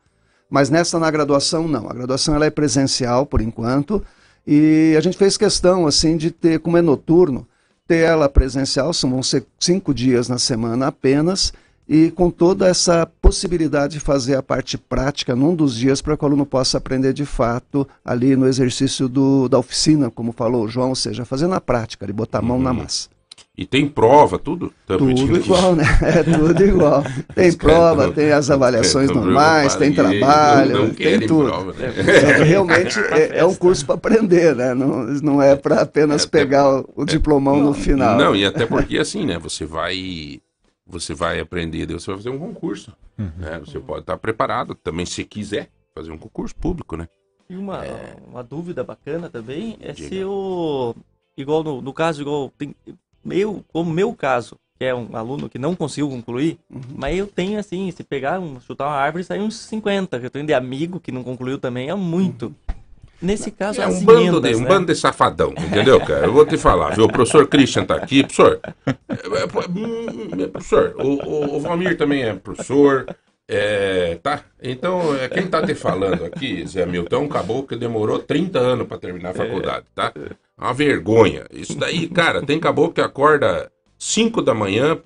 Mas nessa na graduação não, a graduação ela é presencial por enquanto e a gente fez questão assim de ter, como é noturno, ter ela presencial, são, vão ser cinco dias na semana apenas, e com toda essa possibilidade de fazer a parte prática num dos dias para que o aluno possa aprender de fato ali no exercício do, da oficina, como falou o João, ou seja, fazer na prática, de botar a mão uhum. na massa.
E tem prova, tudo?
Tudo igual, né? <laughs> É tudo igual. Tem prova, tem as avaliações normais, tem trabalho, tem tudo. Prova, né? é, <laughs> realmente é, é, um curso para aprender, né? Não, não é para apenas é, pegar o, o diplomão no final.
Não, e até porque assim, né? Você vai você vai aprender, você vai fazer um concurso. Uhum. Né? Você pode estar preparado também, se quiser, fazer um concurso público, né?
E uma, é... uma dúvida bacana também é Diga. se o. Igual no, no caso, igual. Tem, meu, como meu caso, que é um aluno que não conseguiu concluir, uhum. mas eu tenho assim, se pegar, um, chutar uma árvore, sai uns 50. Eu tenho de amigo que não concluiu também, é muito. Uhum. Nesse caso,
é um bando, emendas, de, um né? bando de safadão, entendeu, cara? Eu vou te falar, viu? O professor Christian tá aqui, professor. É, é, é, professor, o, o, o Valmir também é professor. É, tá? Então, é, quem tá te falando aqui, Zé Milton, acabou que demorou 30 anos para terminar a faculdade, tá? Uma vergonha. Isso daí, cara, tem caboclo que acorda 5 da manhã,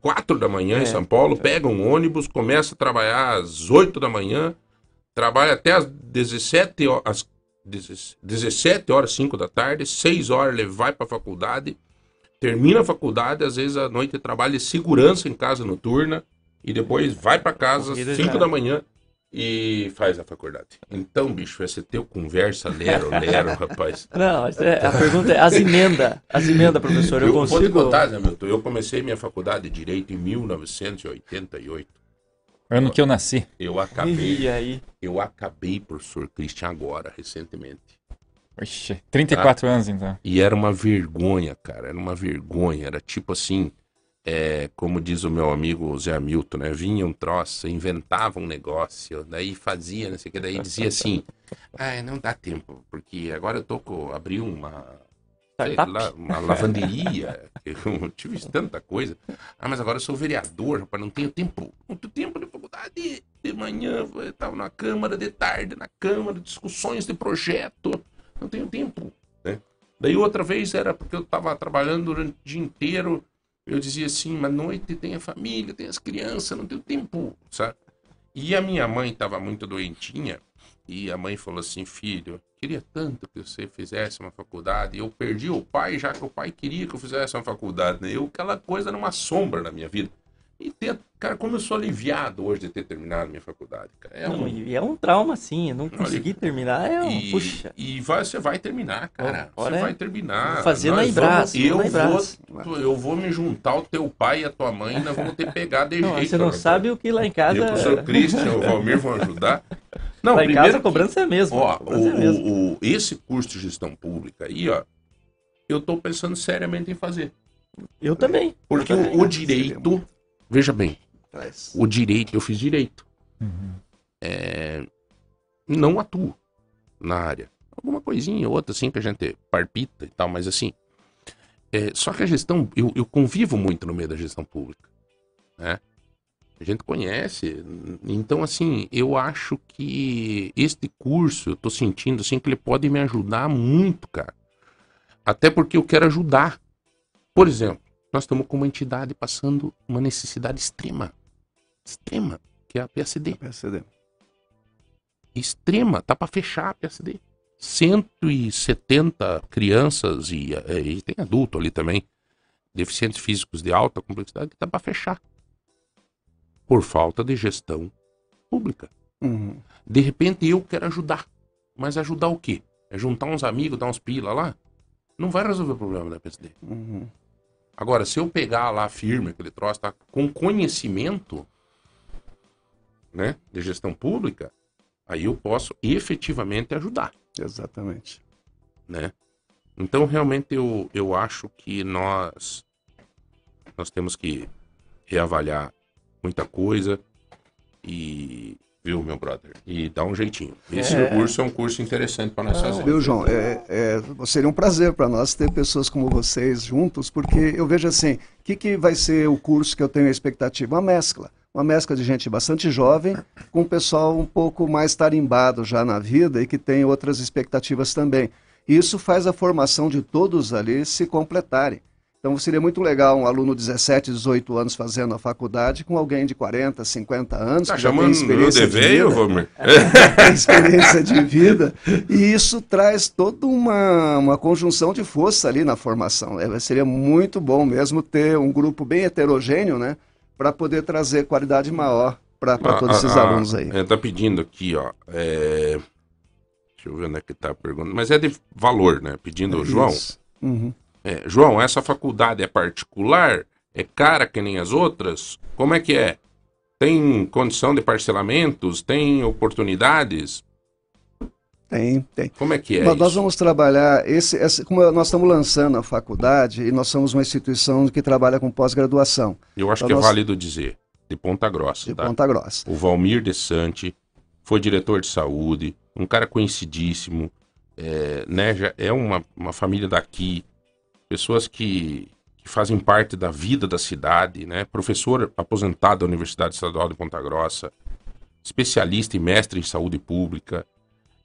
4 da manhã é. em São Paulo, pega um ônibus, começa a trabalhar às 8 da manhã, trabalha até às 17 horas, 17 horas, 5 da tarde, 6 horas ele vai para a faculdade, termina a faculdade, às vezes à noite trabalha de segurança em casa noturna e depois vai para casa às 5 da manhã. e faz a faculdade. Então, bicho, esse teu conversa lero, lero, rapaz. <laughs>
Não, é, a pergunta é as emendas. As emendas, professor, eu,
Eu vou te
consigo...
contar, Zé Milton, eu comecei minha faculdade de Direito em 1988.
Ano que eu nasci.
Eu acabei,
E aí?
eu acabei, professor Christian, agora, recentemente.
Oxe, 34 anos então.
E era uma vergonha, cara, era uma vergonha. Era tipo assim, é, como diz o meu amigo Zé Hamilton, né? Vinha um troço, inventava um negócio, daí fazia, não sei o que, daí dizia assim, ah, não dá tempo, porque agora eu tô com, abri uma,
Startup?
lá, uma lavanderia, eu tive tanta coisa. Ah, mas agora eu sou vereador, rapaz, não tenho tempo. Tenho tempo de faculdade. De manhã eu tava na Câmara, de tarde na Câmara, discussões de projeto. Não tenho tempo, né? Daí outra vez era porque eu tava trabalhando durante o dia inteiro. Eu dizia assim, mas noite tem a família, tem as crianças, não tenho tempo, sabe? E a minha mãe estava muito doentinha. E a mãe falou assim, filho, queria tanto que você fizesse uma faculdade. Eu perdi o pai, já que o pai queria que eu fizesse uma faculdade. Né? Eu, aquela coisa era uma sombra na minha vida. E, ter, cara, como eu sou aliviado hoje de ter terminado minha faculdade. Cara. É
Não,
um,
e é um trauma, sim. Não conseguir terminar é um...
e,
Puxa.
e vai, você vai terminar, cara. Você
é-
vai terminar.
fazer na Ibrás,
Eu vou, eu vou me juntar ao teu pai e a tua mãe e nós vamos ter pegar de
Não,
jeito.
você não sabe o que lá em casa...
E o professor Christian, o Valmir vão ajudar. Não,
lá em
primeiro
casa a cobrança é a mesma.
Ó,
é a mesma.
o, o- esse curso de gestão pública aí, ó, eu tô pensando seriamente em fazer.
Eu também.
Porque
Eu
o,
também.
o direito, veja bem, o direito, eu fiz direito.
Uhum.
É, não atuo na área. Alguma coisinha, outra assim que a gente parpita e tal, mas assim. é, só que a gestão, eu, eu convivo muito no meio da gestão pública. Né? A gente conhece. Então, assim, eu acho que este curso, eu tô sentindo assim que ele pode me ajudar muito, cara. Até porque eu quero ajudar. Por exemplo, nós estamos com uma entidade passando uma necessidade extrema. Extrema, que é a PSD
PSD.
extrema, tá para fechar a PSD. 170 crianças e, eh, e tem adulto ali também, deficientes físicos de alta complexidade, que tá para fechar. Por falta de gestão pública.
Uhum.
De repente eu quero ajudar. Mas ajudar o quê? É juntar uns amigos, dar uns pila lá? Não vai resolver o problema da PSD.
Uhum.
Agora, se eu pegar lá firme aquele troço, tá com conhecimento, né, de gestão pública, aí eu posso efetivamente ajudar,
Exatamente.
né? Então, realmente, eu, eu acho que nós, nós temos que reavaliar muita coisa e, viu, meu brother, e dar um jeitinho. Esse
É.
curso é um curso interessante para nós fazer.
Viu, João? É, é, seria um prazer para nós ter pessoas como vocês juntos, porque eu vejo assim, o que, que vai ser o curso que eu tenho a expectativa? Uma mescla. Uma mescla de gente bastante jovem com o pessoal um pouco mais tarimbado já na vida e que tem outras expectativas também. Isso faz a formação de todos ali se completarem. Então seria muito legal um aluno de 17, 18 anos fazendo a faculdade com alguém de 40, 50 anos.
Tá
que
chamando eu
experiência
de veio,
vida a <laughs> experiência de vida, e isso traz toda uma, uma conjunção de força ali na formação. É, seria muito bom mesmo ter um grupo bem heterogêneo, né, para poder trazer qualidade maior para
Ah,
todos esses
ah,
alunos aí.
É, tá pedindo aqui, ó. é, Deixa eu ver onde é que tá a pergunta. Mas é de valor, né? Pedindo, João.
Isso. Uhum.
É, João, essa faculdade é particular? É cara que nem as outras? Como é que é? Tem condição de parcelamentos? Tem oportunidades?
Tem, tem.
Como é que é
nós
isso?
vamos trabalhar, esse, esse- como nós estamos lançando a faculdade e nós somos uma instituição que trabalha com pós-graduação
Eu acho
Então
que é
nós-
válido dizer. De Ponta Grossa,
de
tá?
Ponta Grossa.
O Valmir De Sante foi diretor de saúde, um cara conhecidíssimo, é, né, já é uma, uma família daqui, pessoas que, que fazem parte da vida da cidade, né, professor aposentado da Universidade Estadual de Ponta Grossa, especialista e mestre em saúde pública,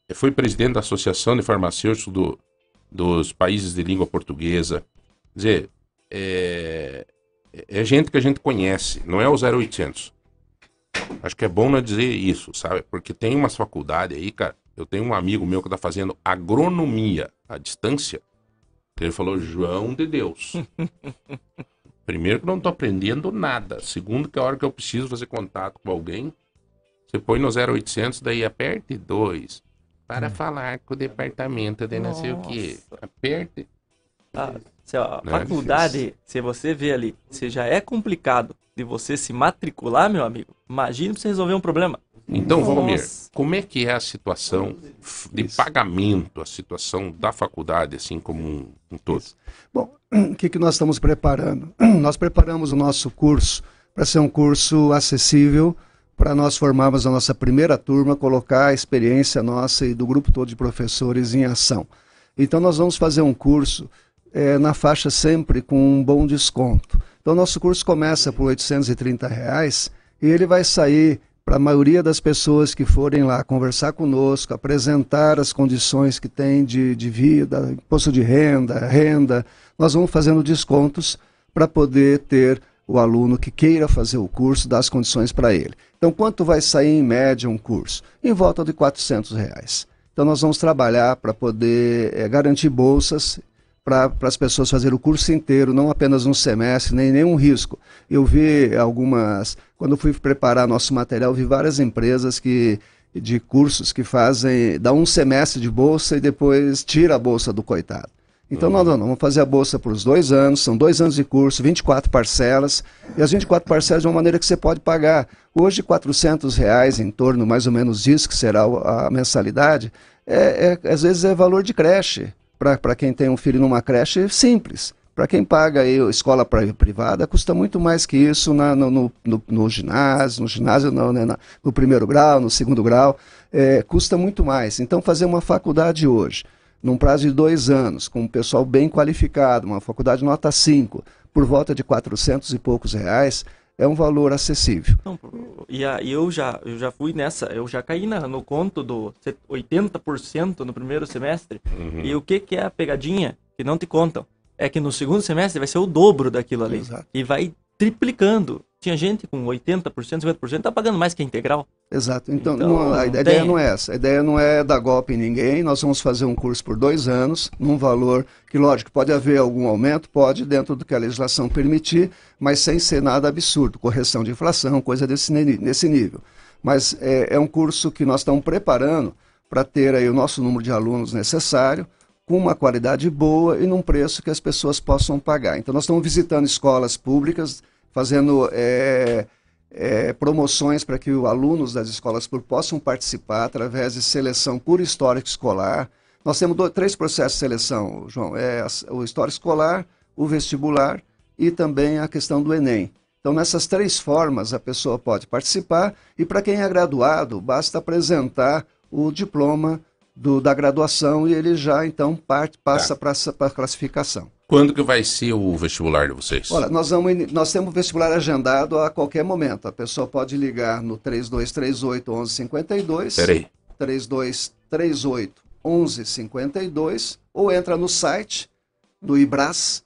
eh, foi presidente da Associação de Farmacêuticos do- dos Países de Língua Portuguesa. Quer dizer, é, é gente que a gente conhece, não é o 0800. Acho que é bom não dizer isso, sabe? Porque tem umas faculdades aí, cara. Eu tenho um amigo meu que tá fazendo agronomia à distância. Que Ele falou, João de Deus. <laughs> Primeiro que não tô aprendendo nada. Segundo que a hora que eu preciso fazer contato com alguém, Você põe no 0800, daí aperte 2 para
Hum.
falar com o departamento de não sei o.
Nossa.
Aperte.
Ah, se a
Né?
faculdade, se você vê ali, se já é complicado de você se matricular, meu amigo, imagine pra você resolver um problema.
Então. Valmir, como é que é a situação de pagamento, a situação da faculdade, assim como um, um todo?
Bom, <clears throat> o que, que nós estamos preparando? <clears throat> Nós preparamos o nosso curso para ser um curso acessível, para nós formarmos a nossa primeira turma, colocar a experiência nossa e do grupo todo de professores em ação. Então, nós vamos fazer um curso eh, na faixa sempre com um bom desconto. Então, nosso curso começa por 830 reais, e ele vai sair para a maioria das pessoas que forem lá conversar conosco, apresentar as condições que tem de, de vida, imposto de renda, renda, nós vamos fazendo descontos para poder ter o aluno que queira fazer o curso, dar as condições para ele. Então, quanto vai sair em média um curso? Em volta de 400 reais. Então, nós vamos trabalhar para poder eh, garantir bolsas para as pessoas fazerem o curso inteiro, não apenas um semestre, nem nenhum risco. Eu vi algumas, quando fui preparar nosso material, vi várias empresas que de cursos que fazem, dá um semestre de bolsa e depois tira a bolsa do coitado. Então, não, não, não, vamos fazer a bolsa por os dois anos, são dois anos de curso, 24 parcelas, e as 24 parcelas de uma maneira que você pode pagar. Hoje, 400 reais, em torno mais ou menos disso, que será a mensalidade, é, é- às vezes é valor de creche, para quem tem um filho numa creche simples. Para quem paga aí escola pri- privada, custa muito mais que isso na- no, no- no- no ginásio, no ginásio não, né, na- no primeiro grau, no segundo grau, é, custa muito mais. Então, fazer uma faculdade hoje, num prazo de dois anos, com um pessoal bem qualificado, uma faculdade nota 5, por volta de 400 e poucos reais, é um valor acessível.
Não, e a- eu já, eu já fui nessa, eu já caí na- no conto do set- 80% no primeiro semestre.
Uhum.
E o que, que é a pegadinha que não te contam? É que no segundo semestre vai ser o dobro daquilo ali.
Exato.
E vai triplicando. Tinha gente com 80%, 50%, tá pagando mais que a integral.
Exato. Então,
Então,
não- a ideia
tem-
não é essa. A ideia não é dar golpe em ninguém. Nós vamos fazer um curso por dois anos, num valor que, lógico, pode haver algum aumento, pode, dentro do que a legislação permitir, mas sem ser nada absurdo, correção de inflação, coisa desse, nesse nível. Mas é, é um curso que nós estamos preparando para ter aí o nosso número de alunos necessário, com uma qualidade boa e num preço que as pessoas possam pagar. Então, nós estamos visitando escolas públicas, fazendo é, é, promoções para que os alunos das escolas possam participar através de seleção por histórico escolar. Nós temos dois, três processos de seleção, João: é o histórico escolar, o vestibular e também a questão do Enem. Então, nessas três formas, a pessoa pode participar e, para quem é graduado, basta apresentar o diploma do- da graduação e ele já, então, parte, passa para a classificação.
Quando que vai ser o vestibular de vocês?
Olha, nós, vamos, nós temos o vestibular agendado a qualquer momento. A pessoa pode ligar no 3238 1152.
Peraí.
3238 1152 ou entra no site do ibras.com.br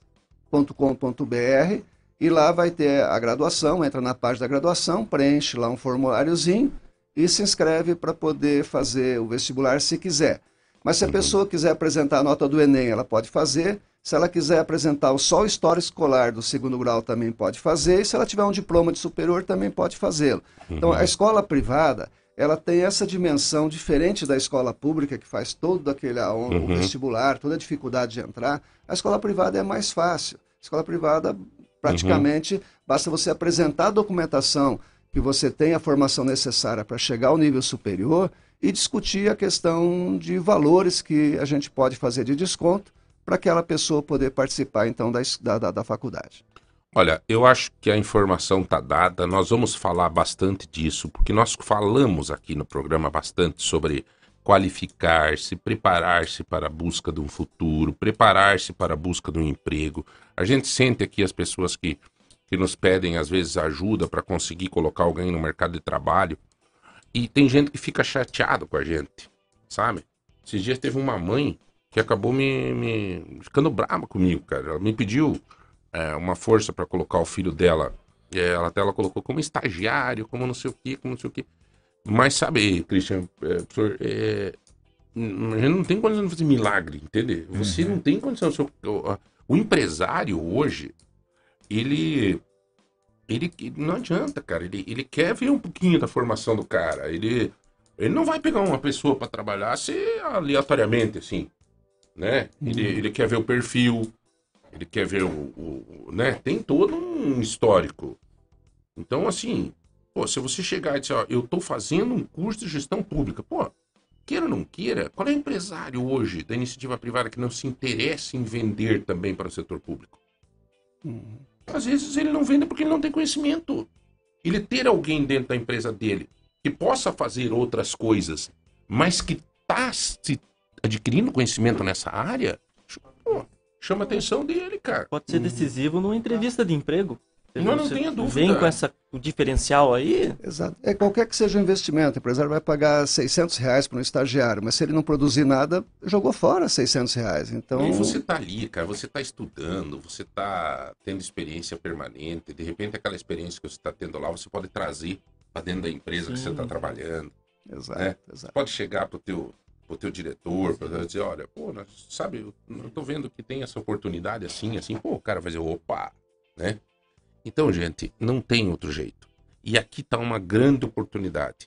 e lá vai ter a graduação, entra na página da graduação, preenche lá um formuláriozinho e se inscreve para poder fazer o vestibular se quiser. Mas se a pessoa quiser apresentar a nota do Enem, ela pode fazer. Se ela quiser apresentar o só o história escolar do segundo grau, também pode fazer. E se ela tiver um diploma de superior, também pode fazê-lo. Então, a escola privada, ela tem essa dimensão diferente da escola pública, que faz todo aquele
Uhum.
vestibular, toda a dificuldade de entrar. A escola privada é mais fácil. A escola privada, praticamente, basta você apresentar a documentação que você tem a formação necessária para chegar ao nível superior e discutir a questão de valores que a gente pode fazer de desconto para aquela pessoa poder participar, então, da, da, da faculdade.
Olha, eu acho que a informação está dada. Nós vamos falar bastante disso, porque nós falamos aqui no programa bastante sobre qualificar-se, preparar-se para a busca de um futuro, preparar-se para a busca de um emprego. A gente sente aqui as pessoas que, que nos pedem, às vezes, ajuda para conseguir colocar alguém no mercado de trabalho. E tem gente que fica chateado com a gente, sabe? Esses dias teve uma mãe que acabou me, me ficando brava comigo, cara. Ela me pediu é, uma força para colocar o filho dela. Ela até ela colocou como estagiário, como não sei o que, como não sei o que. Mas sabe, Christian, é, professor, é, a gente não tem condição de fazer milagre, entende? Você não tem condição. o, o empresário hoje, ele ele não adianta, cara. Ele, ele quer ver um pouquinho da formação do cara. Ele, ele não vai pegar uma pessoa para trabalhar se aleatoriamente, assim, né? Ele,
Uhum.
ele quer ver o perfil, ele quer ver o, o- né? Tem todo um histórico. Então, assim, pô, se você chegar e dizer, ó, eu tô fazendo um curso de gestão pública, pô, queira ou não queira, qual é o empresário hoje da iniciativa privada que não se interessa em vender também para o setor público?
Uhum.
Às vezes ele não vende porque ele não tem conhecimento. Ele ter alguém dentro da empresa dele que possa fazer outras coisas, mas que está se adquirindo conhecimento nessa área, pô, chama a atenção dele, cara.
Pode ser decisivo numa entrevista de emprego.
Não, não
Você
tenha dúvida.
Vem com essa, o diferencial aí,
Exato. É qualquer que seja o investimento. O empresário vai pagar 600 reais para um estagiário, mas se ele não produzir nada, jogou fora 600 reais. Então,
E você tá ali, cara, você tá estudando, você tá tendo experiência permanente, de repente aquela experiência que você tá tendo lá, você pode trazer para dentro da empresa que você tá
Sim.
trabalhando.
exato,
É.
exato.
pode chegar pro teu, pro teu diretor, para dizer, olha, pô, sabe, eu, eu tô vendo que tem essa oportunidade assim, assim, pô, o cara vai dizer, opa, né? Então, gente, não tem outro jeito. E aqui tá uma grande oportunidade.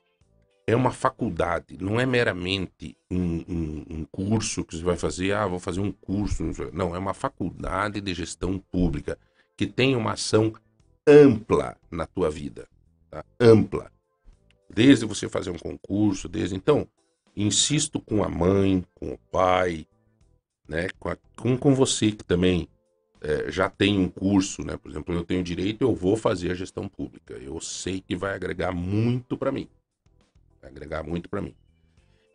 É uma faculdade, não é meramente um, um- um curso que você vai fazer, ah, vou fazer um curso. Não, é uma faculdade de gestão pública que tem uma ação ampla na tua vida. tá? Ampla desde você fazer um concurso, desde então, insisto com a mãe, com o pai, né, com, a- com, com você que também eh, já tem um curso, né, por exemplo, eu tenho direito, eu vou fazer a gestão pública, eu sei que vai agregar muito para mim, vai agregar muito para mim.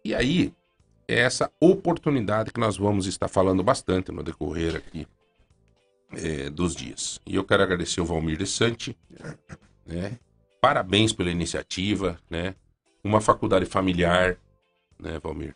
E aí é essa oportunidade que nós vamos estar falando bastante no decorrer aqui eh, dos dias. E eu quero agradecer o Valmir de Santi, né, parabéns pela iniciativa, né? Uma faculdade familiar, né, Valmir?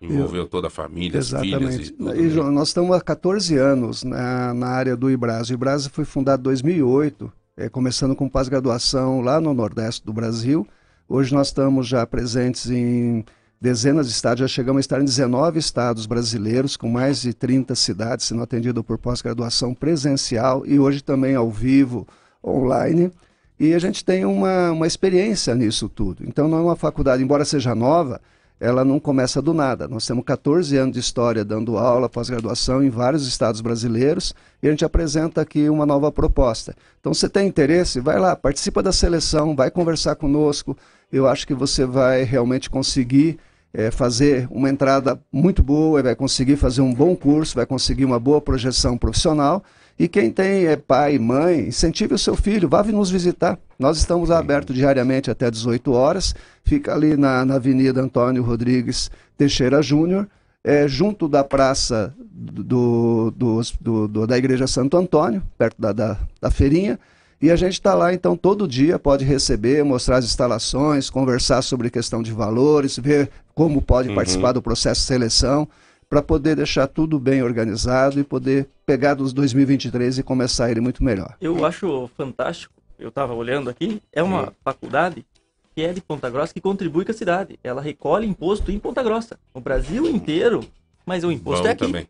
Envolveu toda a família, as filhas
Exatamente.
e tudo.
E,
né?
Nós estamos há 14 anos na, na área do IBRAS. O IBRAS foi fundado em 2008, eh, começando com pós-graduação lá no Nordeste do Brasil. Hoje nós estamos já presentes em dezenas de estados, já chegamos a estar em 19 estados brasileiros, com mais de 30 cidades sendo atendidas por pós-graduação presencial e hoje também ao vivo, online. E a gente tem uma, uma experiência nisso tudo. Então não é uma faculdade, embora seja nova, ela não começa do nada. Nós temos 14 anos de história dando aula, pós-graduação em vários estados brasileiros e a gente apresenta aqui uma nova proposta. Então, se tem interesse, vai lá, participa da seleção, vai conversar conosco. Eu acho que você vai realmente conseguir eh, fazer uma entrada muito boa, vai conseguir fazer um bom curso, vai conseguir uma boa projeção profissional. E quem tem é pai, mãe, incentive o seu filho, vá nos visitar. Nós estamos abertos diariamente até 18 horas. Fica ali na, na Avenida Antônio Rodrigues Teixeira Júnior, é, junto da praça do, do, do- do- da Igreja Santo Antônio, perto da, da, da feirinha. E a gente está lá, então, todo dia pode receber, mostrar as instalações, conversar sobre questão de valores, ver como pode
Uhum.
participar do processo de seleção, para poder deixar tudo bem organizado e poder pegar dos 2023 e começar ele muito melhor.
eu acho fantástico. Eu estava olhando aqui, é uma
Sim.
faculdade que é de Ponta Grossa que contribui com a cidade. Ela recolhe imposto em Ponta Grossa, no Brasil inteiro, mas o imposto
Bom
é aqui.
também.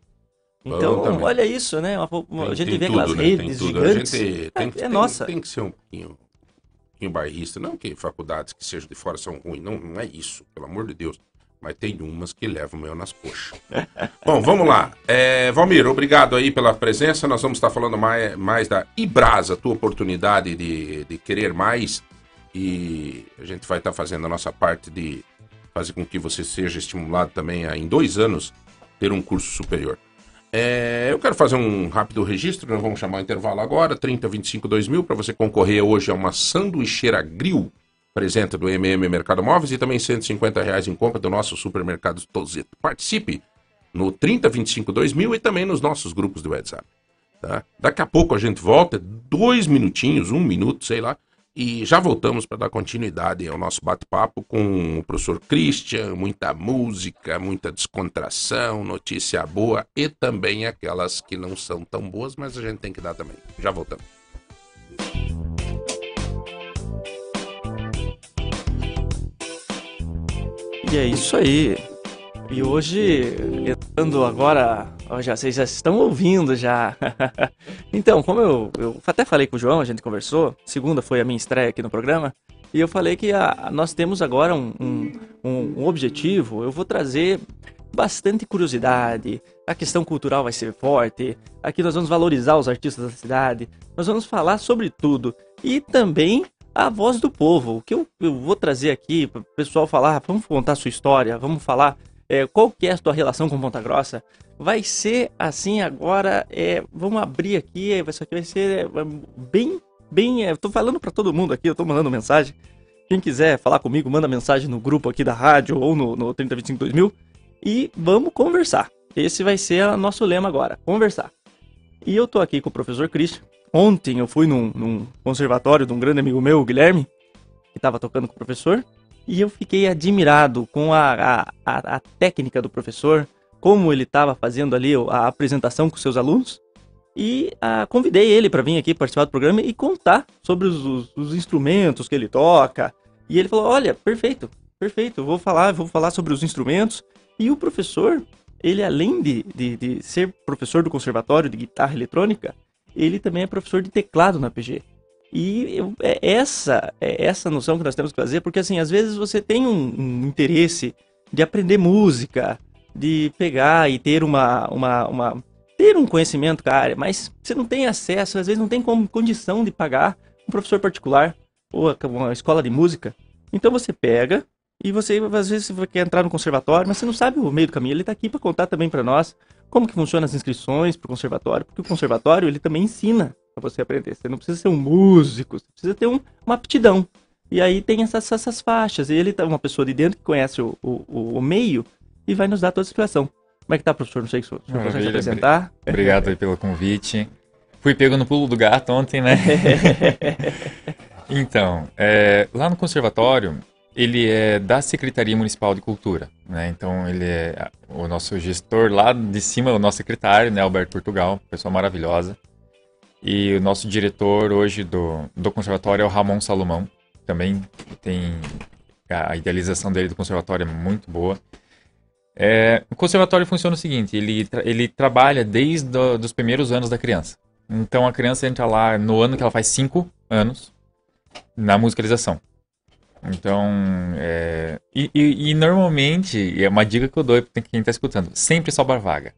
Então,
também.
olha isso, né? Uma- uma-
Tem-
a gente
tem
vê
tudo,
aquelas
né?
Redes gigantes.
gente tem,
é, é nossa.
Tem que ser um pouquinho, um pouquinho bairrista. Não que faculdades que sejam de fora são ruins. Não, não é isso, pelo amor de Deus. Mas tem umas que levam meu nas coxas. <laughs> Bom, vamos lá. É, Valmir, obrigado aí pela presença. Nós vamos estar falando mais, mais da Ibrasa, tua oportunidade de, de querer mais. E a gente vai estar fazendo a nossa parte de fazer com que você seja estimulado também a, em dois anos, ter um curso superior. É, eu quero fazer um rápido registro, nós vamos chamar o intervalo agora, 30, 25, 2000, para você concorrer hoje a uma sanduicheira grill presente do MM Mercado Móveis e também 150 reais em compra do nosso supermercado Tozeto. Participe no 30, 25, 2000 e também nos nossos grupos do WhatsApp. Tá? Daqui a pouco a gente volta, dois minutinhos, um minuto, sei lá, e já voltamos para dar continuidade ao nosso bate-papo com o professor Christian, muita música, muita descontração, notícia boa e também aquelas que não são tão boas, mas a gente tem que dar também. Já voltamos.
E é isso aí. E hoje, entrando agora Oh, já, vocês já estão ouvindo já. <laughs> então, como eu, eu até falei com o João, a gente conversou, segunda foi a minha estreia aqui no programa, e eu falei que a, nós temos agora um, um, um objetivo, eu vou trazer bastante curiosidade, a questão cultural vai ser forte, aqui nós vamos valorizar os artistas da cidade, nós vamos falar sobre tudo, e também a voz do povo, o que eu, eu vou trazer aqui para o pessoal falar, vamos contar sua história, vamos falar é, qual que é a tua relação com Ponta Grossa, vai ser assim agora. É, vamos abrir aqui. Isso aqui vai ser é, bem, bem. Tô falando para todo mundo aqui, eu tô mandando mensagem. Quem quiser falar comigo, manda mensagem no grupo aqui da rádio ou no, no 3025 e vamos conversar. Esse vai ser o nosso lema agora: conversar. E eu tô aqui com o professor Christian. Ontem eu fui num, num conservatório de um grande amigo meu, o Guilherme, que estava tocando com o professor, e eu fiquei admirado com a, a, a, a técnica do professor, como ele estava fazendo ali a apresentação com seus alunos. E ah, convidei ele para vir aqui participar do programa e contar sobre os, os, os, instrumentos que ele toca. E ele falou: Olha, perfeito, perfeito, vou falar, vou falar sobre os instrumentos. E o professor, ele além de, de, de ser professor do conservatório de guitarra eletrônica, ele também é professor de teclado na PG. E eu, é essa é essa noção que nós temos que fazer, porque assim, às vezes você tem um, um interesse de aprender música, de pegar e ter uma, uma, uma ter um conhecimento com a área, mas você não tem acesso, às vezes não tem como, condição de pagar um professor particular ou uma escola de música. Então você pega e você às vezes você quer entrar no conservatório, mas você não sabe o meio do caminho. Ele está aqui para contar também para nós como que funcionam as inscrições para o conservatório, porque o conservatório ele também ensina para você aprender. Você não precisa ser um músico, você precisa ter um, uma aptidão. E aí tem essas, essas faixas. E ele é uma pessoa de dentro que conhece o, o, o meio e vai nos dar toda a explicação. Como é que tá, professor? Não sei se o senhor consegue se apresentar.
Obrigado pelo convite. Fui pego no pulo do gato ontem, né? <laughs> então, é, lá no conservatório, ele é da Secretaria Municipal de Cultura, né? Então, ele é o nosso gestor lá de cima, o nosso secretário, né, Alberto Portugal, pessoa maravilhosa. E o nosso diretor hoje do, do conservatório é o Ramon Salomão. Também tem a idealização dele do conservatório é muito boa. É, o conservatório funciona o seguinte, ele, ele trabalha desde do, os primeiros anos da criança. Então a criança entra lá no ano que ela faz 5 anos na musicalização. Então, é, e, e, e, normalmente, é uma dica que eu dou para quem está escutando, sempre sobra vaga.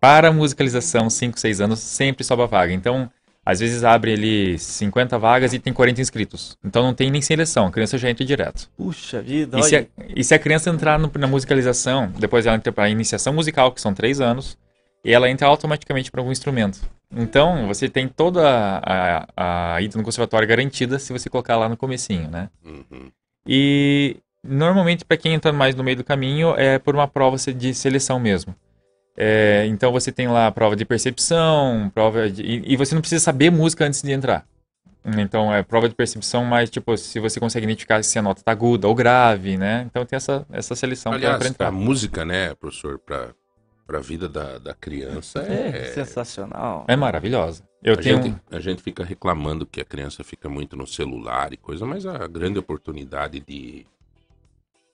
Para musicalização, 5, 6 anos, sempre sobra vaga. Então, às vezes abre ali 50 vagas e tem 40 inscritos. Então não tem nem seleção, a criança já entra direto.
Puxa vida,
e se a, e se a criança entrar no, na musicalização, depois ela entra para a iniciação musical, que são 3 anos, e ela entra automaticamente para algum instrumento. Então, você tem toda a, a, a ida no conservatório garantida se você colocar lá no comecinho, né? Uhum. E normalmente para quem entra mais no meio do caminho é por uma prova de seleção mesmo. É, então você tem lá a prova de percepção, prova de, e, e, você não precisa saber música antes de entrar. Então é prova de percepção, mas tipo, se você consegue identificar se a nota está aguda ou grave, né? Então tem essa, essa seleção
para entrar. A música, né, professor, para para a vida da, da criança é,
é, sensacional.
É maravilhosa. Eu
a,
tenho...
gente, a gente fica reclamando que a criança fica muito no celular e coisa, mas a grande oportunidade de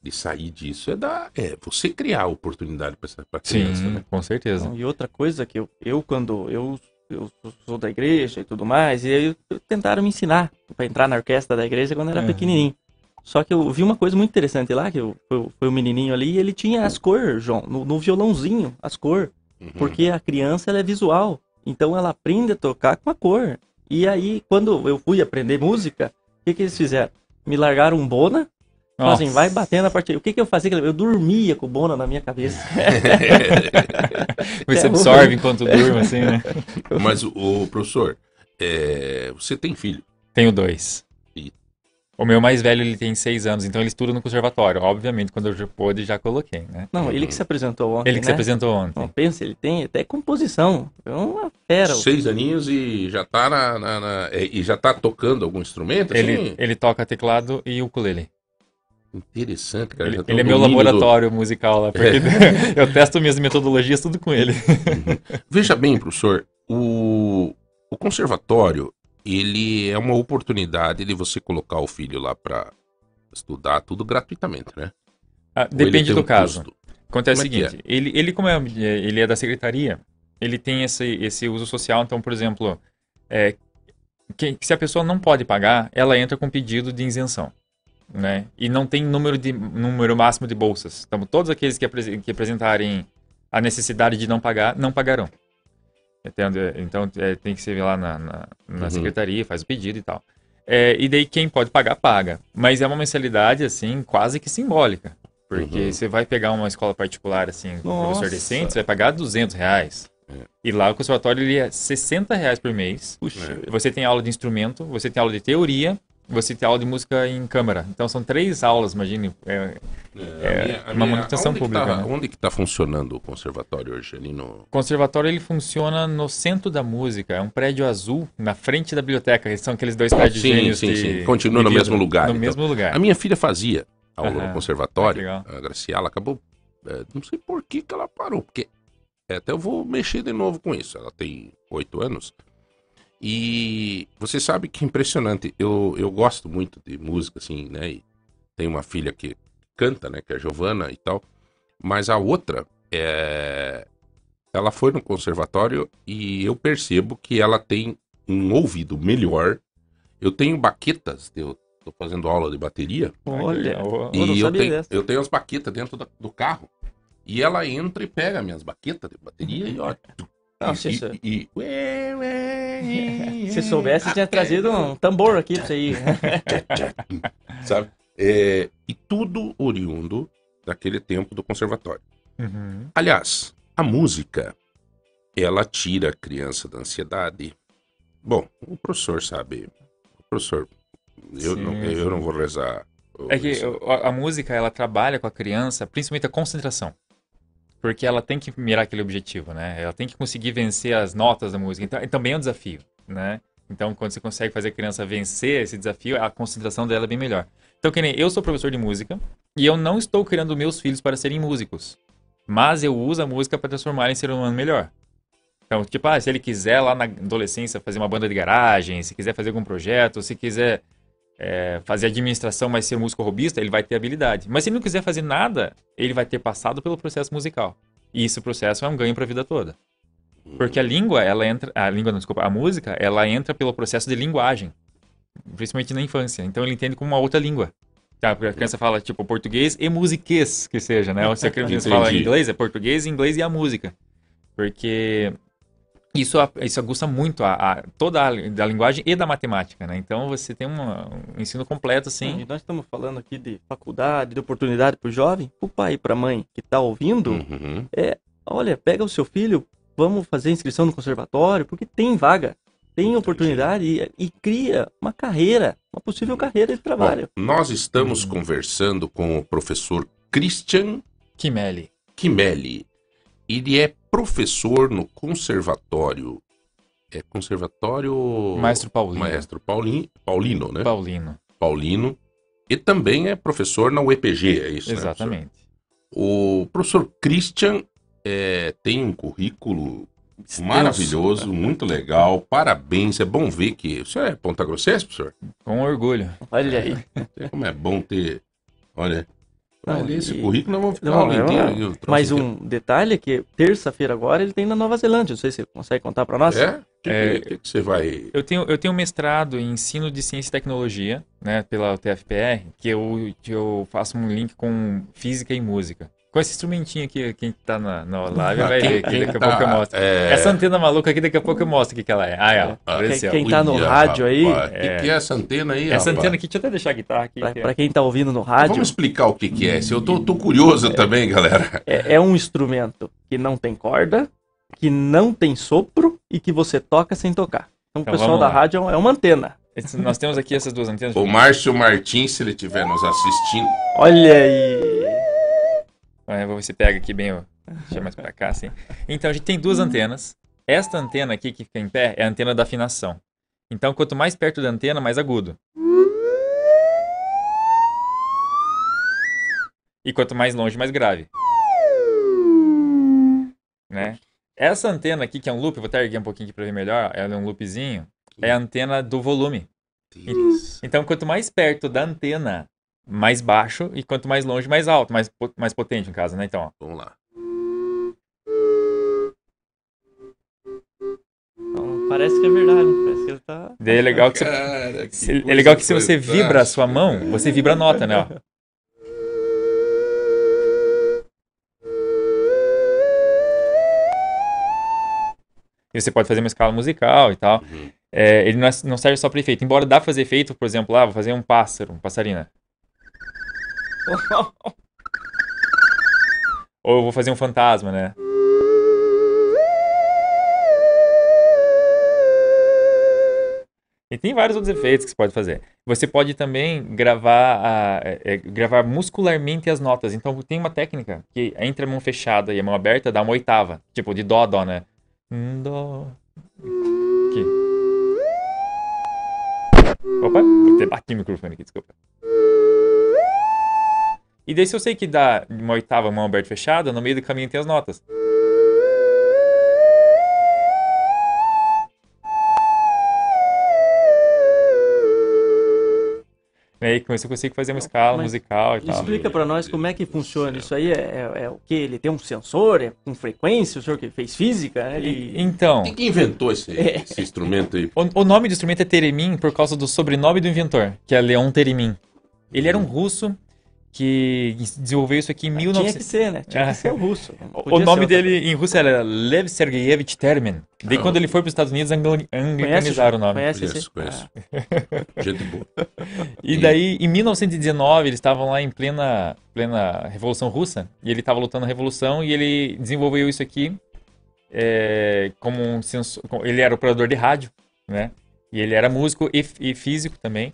de sair disso é dar é você criar oportunidade para criança, Sim, né?
com certeza.
Então, e outra coisa que eu, eu quando eu, eu sou da igreja e tudo mais, e aí tentaram me ensinar para entrar na orquestra da igreja quando eu era pequenininho. Só que eu vi uma coisa muito interessante lá, que eu, foi, foi o menininho ali, e ele tinha as cores, João, no, no violãozinho, as cores. Uhum. Porque a criança ela é visual. Então ela aprende a tocar com a cor. E aí, quando eu fui aprender música, o que, que eles fizeram? Me largaram um bona assim, vai batendo a partir. O que, que eu fazia? Eu dormia com o Bona na minha cabeça. <laughs>
você absorve enquanto durma, assim, né?
Mas, o, professor, é... você tem filho?
Tenho dois. O meu mais velho, ele tem seis anos, então ele estuda no conservatório. Obviamente, quando eu já pude, já coloquei, né?
Não, ele que se apresentou ontem,
Ele que
né?
se apresentou ontem.
Não, pensa, ele tem até composição. É uma fera.
Seis aninhos e já tá na, na, na... e já tá tocando algum instrumento?
Assim? Ele, ele toca teclado e ukulele.
Interessante, cara.
Ele, ele é meu laboratório do... musical lá, porque é. <laughs> eu testo minhas metodologias tudo com ele.
Uhum. Veja bem, professor, o, o conservatório, ele é uma oportunidade de você colocar o filho lá para estudar tudo gratuitamente, né?
Ah, depende do um caso. Custo? Acontece
Como
o
é
seguinte, ele, ele como é, ele é da secretaria, ele tem esse, esse uso social, então, por exemplo, é, que, se a pessoa não pode pagar, ela entra com pedido de isenção, né? E não tem número, de, número máximo de bolsas. Então, todos aqueles que, apres- que apresentarem a necessidade de não pagar, não pagarão. Então, é, tem que ser lá na, na, na
Uhum.
secretaria, faz o pedido e tal. É, e daí quem pode pagar, paga. Mas é uma mensalidade, assim, quase que simbólica. Porque
Uhum.
você vai pegar uma escola particular, assim, com um professor decente, você vai pagar 200 reais.
É.
E lá o conservatório ele é 60 reais por mês.
Puxa,
Você tem aula de instrumento, você tem aula de teoria, você tem aula de música em câmara. Então são três aulas, imagine. É,
É,
uma manutenção
onde que
pública,
tá-
né?
Onde que tá funcionando o conservatório hoje? Ali no...
O conservatório ele funciona no centro da música. É um prédio azul na frente da biblioteca. São aqueles dois prédios
Sim,
gêmeos
sim, sim. Continua no mesmo lugar,
No
então.
mesmo lugar.
A minha filha fazia aula
Aham.
no conservatório,
que
a Graciela acabou. é, não sei por que, que ela parou, porque é, até eu vou mexer de novo com isso. Ela tem oito anos. E você sabe que é impressionante. Eu, eu gosto muito de música, assim, né? E tem uma filha que canta, né? Que é a Giovana e tal. Mas a outra, é... ela foi no conservatório e eu percebo que ela tem um ouvido melhor. Eu tenho baquetas, eu tô fazendo aula de bateria.
olha.
Eu-
Eu
E eu
sabia
tenho,
dessa.
eu tenho as baquetas dentro da- do carro. E ela entra e pega minhas baquetas de bateria e ó.
Não,
e,
se
e- e- ué, <laughs> ué,
Se soubesse, tinha trazido um tambor aqui pra você ir. <laughs>
Sabe? É, e tudo oriundo daquele tempo do conservatório.
Uhum.
Aliás, a música, ela tira a criança da ansiedade. Bom, o professor sabe. O professor, eu,
Sim,
não,
sim.
eu não vou rezar.
É que a, a música, ela trabalha com a criança, principalmente a concentração. Porque ela tem que mirar aquele objetivo, né? Ela tem que conseguir vencer as notas da música. Então, também é um desafio, né? Então, quando você consegue fazer a criança vencer esse desafio, a concentração dela é bem melhor. Então, que nem eu sou professor de música e eu não estou criando meus filhos para serem músicos. Mas eu uso a música para transformar em ser um humano melhor. Então, tipo, ah, se ele quiser lá na adolescência fazer uma banda de garagem, se quiser fazer algum projeto, se quiser é, fazer administração, mas ser músico robista, ele vai ter habilidade. Mas se ele não quiser fazer nada, ele vai ter passado pelo processo musical. E esse processo é um ganho para a vida toda. Porque a língua, ela entra, a língua, não, desculpa, a música, ela entra pelo processo de linguagem, principalmente na infância. Então ele entende como uma outra língua. Tá, porque a criança fala tipo português e musiquês, que seja, né? Ou se a criança <laughs> fala inglês, é português, inglês e a música. Porque isso, a- isso aguça muito a, a- toda a, da linguagem e da matemática, né? Então você tem uma- um ensino completo, assim.
E nós estamos falando aqui de faculdade, de oportunidade pro jovem, pro pai e pra mãe que tá ouvindo.
Uhum.
Olha, pega o seu filho, vamos fazer inscrição no conservatório, porque tem vaga, tem oportunidade e, e cria uma carreira, uma possível carreira de trabalho.
Bom, nós estamos conversando com o professor Christian
Kimeli.
Kimelli. Ele é professor no conservatório. É conservatório.
Maestro Paulino.
Maestro Paulino, Paulino, né?
Paulino.
Paulino. E também é professor na UEPG, é isso? né,
Exatamente.
professor? o professor Christian é, tem um currículo maravilhoso, muito legal. Parabéns. É bom ver que. O senhor é Ponta Grossense, professor?
Com orgulho.
Olha aí.
Como é bom ter. Olha.
Não,
esse
e-
currículo, nós vamos ficar
Não,
a aula
é uma-
inteira. o troço
Mais
inteiro.
um detalhe é que terça-feira agora ele tem na Nova Zelândia. Não sei se você consegue contar pra nós.
É? O que,
É.
que, que você vai.
Eu tenho, eu tenho um mestrado em ensino de ciência e tecnologia, né, pela UTFPR, que eu, que eu faço um link com física e música. Com esse instrumentinho aqui, quem tá na, na live vai ver, que daqui a pouco eu mostro.
É...
Essa antena maluca aqui, daqui a pouco eu mostro o que, que ela é. Ah, é, ó.
Ah,
apareceu.
quem tá no rádio aí,
O
é.
que, que é essa antena aí?
Essa
rapaz?
antena aqui, deixa eu até deixar a guitarra aqui.
Pra,
que é-
pra quem tá ouvindo no rádio,
Vamos explicar o que, que é. Se Eu tô, tô curioso também, galera.
é, é um instrumento que não tem corda, que não tem sopro e que você toca sem tocar. Então,
Então,
o pessoal da rádio é uma antena.
Esse- nós temos aqui essas duas antenas.
O Márcio Martins, se ele estiver nos assistindo.
Olha aí.
É, vou ver se pega aqui bem, ó. deixa mais pra cá, assim. Então, a gente tem duas antenas. Esta antena aqui que fica em pé é a antena da afinação. Então, quanto mais perto da antena, mais agudo. E quanto mais longe, mais grave. Né? Essa antena aqui, que é um loop, vou até erguer um pouquinho aqui pra ver melhor, ela é um loopzinho, é a antena do volume. Então, quanto mais perto da antena mais baixo e quanto mais longe, mais alto, mais, mais potente no caso, né? Então, ó.
Vamos lá.
Então, parece que é verdade, parece que ele tá...
Daí é legal que você,
Cara, que
se- é legal que se você vibra a sua mão, você vibra a nota, né? Ó. E você pode fazer uma escala musical e tal.
Uhum.
É, ele não, é- não serve só para efeito. Embora dá pra fazer efeito, por exemplo, lá, vou fazer um pássaro, um passarinho. <laughs> Ou eu vou fazer um fantasma, né? E tem vários outros efeitos que você pode fazer. Você pode também gravar, a- é, é, gravar muscularmente as notas. Então tem uma técnica que entre a mão fechada e a mão aberta dá uma oitava. Tipo, de dó a dó, né? Dó. Aqui. Opa, bati o microfone aqui, desculpa. E daí se eu sei que dá uma oitava mão aberta e fechada, no meio do caminho tem as notas. E aí com isso eu consigo fazer uma escala
Mas
musical e tal.
Explica pra nós como é que funciona isso aí. É, é- é o que? Ele tem um sensor? É com frequência? O senhor que fez física? né? Ele...
Então,
Quem que inventou esse,
É.
esse instrumento aí?
o, o nome do instrumento é Teremin por causa do sobrenome do inventor, que é Leon Teremin. Ele era um russo que desenvolveu isso aqui em
Tinha que
1900.
ser, né? Tinha
Ah.
que ser o russo. Não
O nome
outra
dele em russo era Lev Sergeyevich Termin. Daí
Ah.
quando ele foi para os Estados Unidos.
Conhece,
anglicanizaram o nome.
Conhece
Conheço, conheço.
Ah,
Gente boa. <laughs>
E daí, em 1919, eles estavam lá em plena, plena Revolução Russa, e ele estava lutando na Revolução, e ele desenvolveu isso aqui é, como um sensor. Ele era operador de rádio, né? E ele era músico e, e físico também.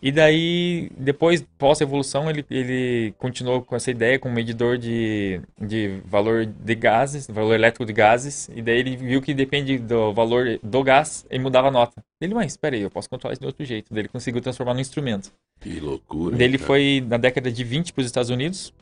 E daí, depois, pós-revolução, ele, ele continuou com essa ideia, com um medidor de, de valor de gases, valor elétrico de gases, e daí ele viu que depende do valor do gás, ele mudava a nota. Ele, mas espera aí, eu posso controlar isso de outro jeito. Daí ele conseguiu transformar num instrumento.
Que loucura.
Daí ele
cara.
foi na década de 20 para os Estados Unidos,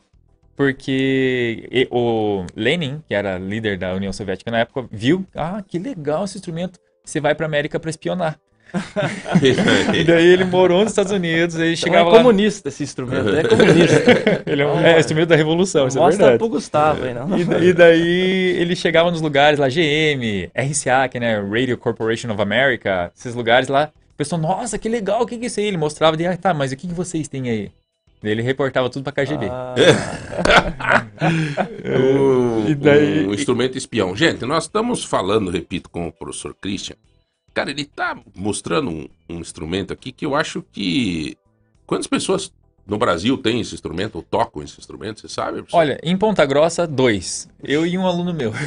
porque o Lenin, que era líder da União Soviética na época, viu, ah, que legal esse instrumento, você vai para América para espionar. <laughs> E daí ele morou nos Estados Unidos, aí
Então
chegava
é
lá,
comunista esse instrumento. É comunista. <laughs>
ele é um é, instrumento da revolução, isso é
Mostra
verdade.
pro Gustavo aí, não?
E, da- e daí ele chegava nos lugares lá, GM, RCA, que é né, Radio Corporation of America, esses lugares lá, o pessoal, nossa, que legal, o que que é isso aí? Ele mostrava, de, ah, tá, mas o que que vocês têm aí? Daí ele reportava tudo pra KGB.
Ah, <laughs>
Um,
E daí-
um instrumento espião. Gente, nós estamos falando, repito, com o professor Christian. Cara, ele tá mostrando um, um instrumento aqui que eu acho que. Quantas pessoas no Brasil têm esse instrumento ou tocam esse instrumento? Você sabe? professor?
Olha, em Ponta Grossa, dois. Eu e um aluno meu. <laughs>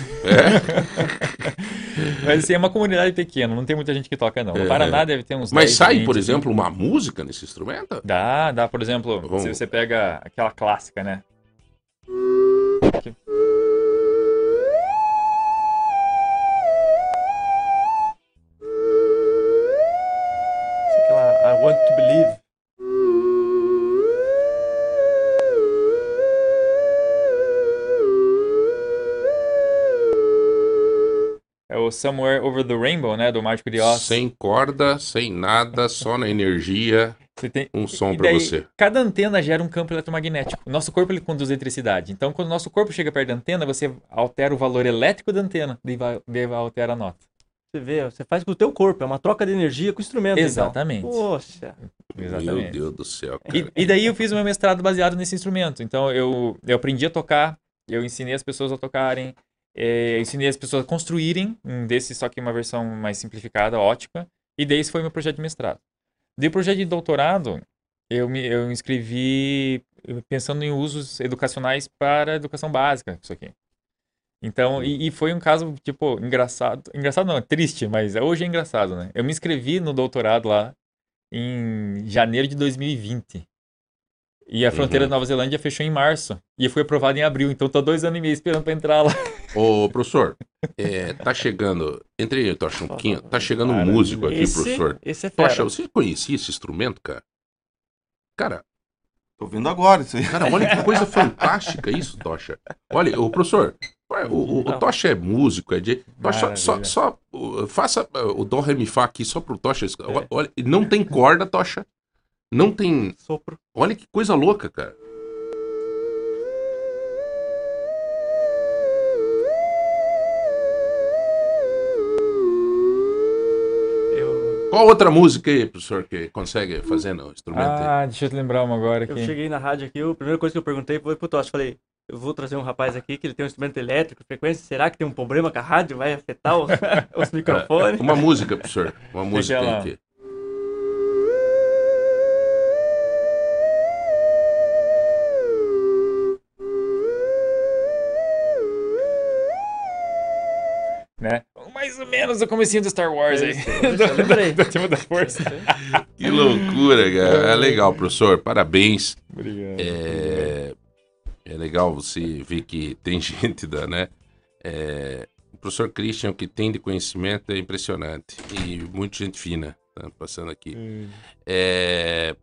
Mas assim, é uma comunidade pequena, não tem muita gente que toca, não. No
É.
Paraná deve ter uns
Mas
10,
sai,
20,
por
assim.
exemplo, uma música nesse instrumento?
Dá, dá, por exemplo,
Vamos-
se você pega aquela clássica, né?
I want to believe.
É o Somewhere Over the Rainbow, né? Do Mágico de Oz.
Sem corda, sem nada, só na energia,
tem...
um som
E
pra
daí,
você.
Cada antena gera um campo eletromagnético. O nosso corpo ele conduz eletricidade. Então, quando o nosso corpo chega perto da antena, você altera o valor elétrico da antena, daí vai, daí vai alterar a nota.
Você vê, você faz com o teu corpo, é uma troca de energia com o instrumento.
Exatamente.
Então. Poxa.
Meu
Exatamente.
Deus do céu, cara.
E, e daí eu fiz o meu mestrado baseado nesse instrumento. Então eu, eu aprendi a tocar, eu ensinei as pessoas a tocarem, eh, eu ensinei as pessoas a construírem um desse, só que uma versão mais simplificada, ótica. E daí esse foi meu projeto de mestrado. De projeto de doutorado, eu me eu me inscrevi pensando em usos educacionais para a educação básica, isso aqui. Então, e, e foi um caso, tipo, engraçado. Engraçado não, é triste, mas hoje é engraçado, né? Eu me inscrevi no doutorado lá em janeiro de 2020. E a fronteira
Uhum.
da Nova Zelândia fechou em março. E eu fui aprovado em abril, então tô dois anos e meio esperando pra entrar lá.
Ô, professor, é, tá chegando. Entre aí, Tocha, um pouquinho. Tá chegando um músico aqui,
Esse,
professor.
esse é fera.
Tocha, você conhecia esse instrumento, cara? Cara,
Tô vendo agora isso aí.
cara, olha que coisa <laughs> fantástica isso, Tocha. Olha, o professor, o, o, o. Tocha é músico, é de. Tocha, só, só, uh, faça o Dó Ré Mi Fá aqui só pro Tocha. Olha, não tem corda, Tocha. Não tem.
Sopro.
Olha que coisa louca, cara.
Eu,
Qual outra música aí, professor, que consegue fazer no instrumento? aí?
Ah, deixa eu te lembrar uma agora
eu
aqui.
cheguei na rádio aqui, a primeira coisa que eu perguntei foi pro Totti. Falei, eu vou trazer um rapaz aqui que ele tem um instrumento elétrico, frequência. Será que tem um problema com a rádio? Vai afetar os, <laughs> os microfones?
Uma música, professor. Uma música aqui.
Né? Mais ou menos o comecinho do Star Wars aí. <laughs>
Eu lembrei.
Do tema da força.
Que loucura, cara. É legal, professor. Parabéns.
Obrigado.
É, é legal você ver que <laughs> tem gente da, né? É, o professor Christian, o que tem de conhecimento é impressionante. E muita gente fina tá passando aqui.
Hum.
É,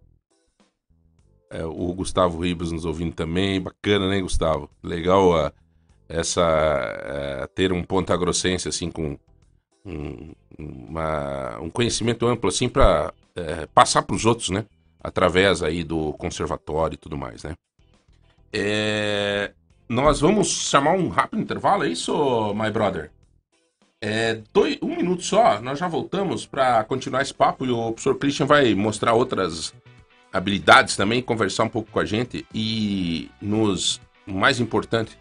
é, o Gustavo Ribas nos ouvindo também. Bacana, né, Gustavo? Legal a, essa é, ter um ponta grossense assim com um, uma- um conhecimento amplo assim para passar para os outros, né? Através aí do conservatório e tudo mais, né? É, nós vamos chamar um rápido intervalo, é isso, my brother? É, dois, um minuto só, nós já voltamos para continuar esse papo e o professor Christian vai mostrar outras habilidades também, conversar um pouco com a gente e nos, o mais importante,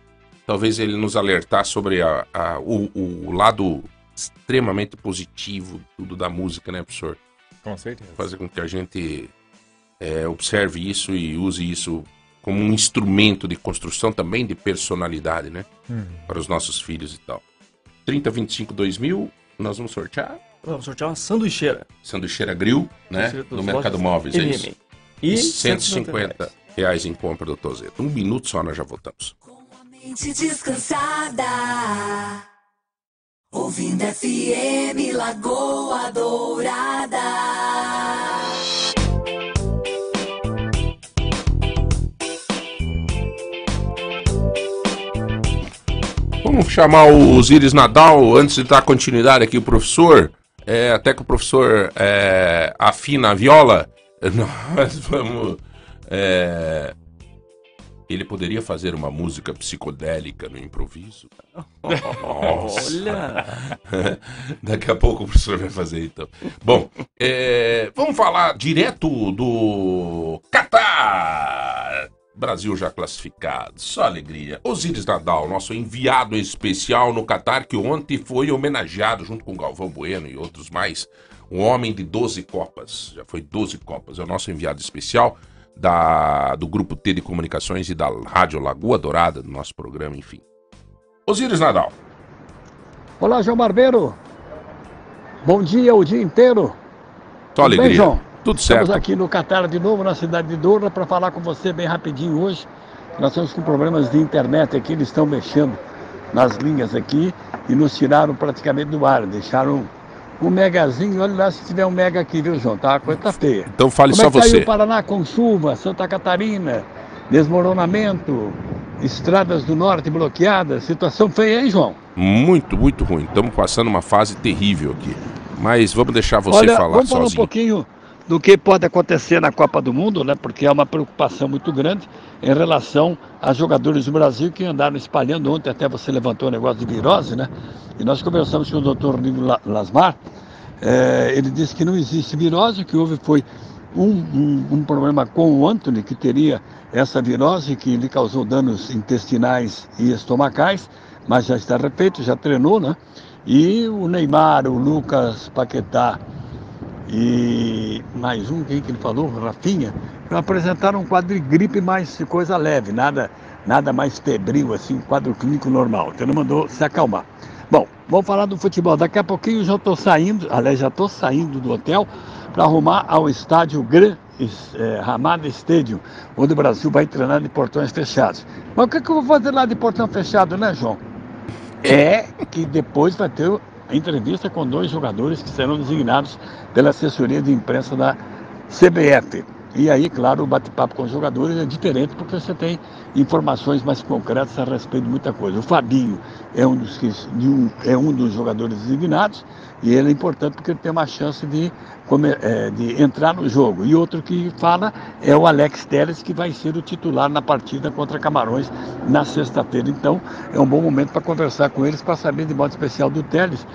talvez ele nos alertar sobre a, a- o, o lado extremamente positivo tudo da música, né, professor?
Com certeza.
Fazer com que a gente é, observe isso e use isso como um instrumento de construção também de personalidade, né?
Hum.
Para os nossos filhos e tal. 30, 25, 2000, nós vamos sortear
Vamos sortear uma sanduicheira.
sanduicheira grill, né? No Mercado Móveis, é isso?
E
150 reais em compra do Tozeto. Um minuto só, nós já voltamos.
Mente descansada. Ouvindo FM Lagoa Dourada.
Vamos chamar o Osiris Nadal antes de dar continuidade aqui, o professor. É, até que o professor é, afina a viola, <laughs> nós vamos. é, ele poderia fazer uma música psicodélica no improviso? Nossa.
Olha, <laughs>
Daqui a pouco o professor vai fazer então. Bom, é, vamos falar direto do Catar. Brasil já classificado, só alegria. Osíris Nadal, nosso enviado especial no Catar, que ontem foi homenageado junto com Galvão Bueno e outros mais. Um homem de 12 Copas, já foi 12 Copas, é o nosso enviado especial da, do Grupo T de Comunicações e da Rádio Lagoa Dourada, do nosso programa, enfim. Osíris Nadal.
Olá, João Barbeiro. Bom dia o dia inteiro.
Só
Tudo bem,
alegria.
João?
Tudo
Estamos
certo.
aqui no Catar de novo, na cidade de Doura, para falar com você bem rapidinho hoje. Nós estamos com problemas de internet aqui, eles estão mexendo nas linhas aqui e nos tiraram praticamente do ar. Deixaram um megazinho, olha lá se tiver um mega aqui, viu, João? Tá, a coisa tá feia.
Então fale
Como
só
é que tá
você.
o Paraná com chuva, Santa Catarina, desmoronamento, estradas do norte bloqueadas, situação feia, hein, João?
Muito, muito ruim. Estamos passando uma fase terrível aqui. Mas vamos deixar você
Olha,
falar
vamos falar um
sozinho.
pouquinho do que pode acontecer na Copa do Mundo, né? Porque é uma preocupação muito grande em relação a jogadores do Brasil que andaram espalhando ontem, até você levantou o negócio de virose, né? E nós conversamos com o doutor Nilo La- Lasmar, eh, ele disse que não existe virose, o que houve foi um, um- um problema com o Anthony, que teria essa virose, que lhe causou danos intestinais e estomacais, mas já está refeito, já treinou, né? E o Neymar, o Lucas Paquetá e mais um, quem que ele falou? Rafinha, apresentaram um quadro de gripe mais coisa leve, nada, nada mais febril, assim, quadro clínico normal. Então ele mandou se acalmar. Bom, vamos falar do futebol. Daqui a pouquinho eu já estou saindo, aliás, já estou saindo do hotel para arrumar ao estádio Gran eh, Ramada Stadium, onde o Brasil vai treinar de portões fechados. Mas o que, que eu vou fazer lá de portão fechado, né, João? É que depois vai ter entrevista com dois jogadores que serão designados pela assessoria de imprensa da CBF. E aí, claro, o bate-papo com os jogadores é diferente porque você tem informações mais concretas a respeito de muita coisa. O Fabinho é um dos, que, é um dos jogadores designados e ele é importante porque ele tem uma chance de, é, de entrar no jogo. E outro que fala é o Alex Teles, que vai ser o titular na partida contra Camarões na sexta-feira. Então, é um bom momento para conversar com eles, para saber de modo especial do Teles,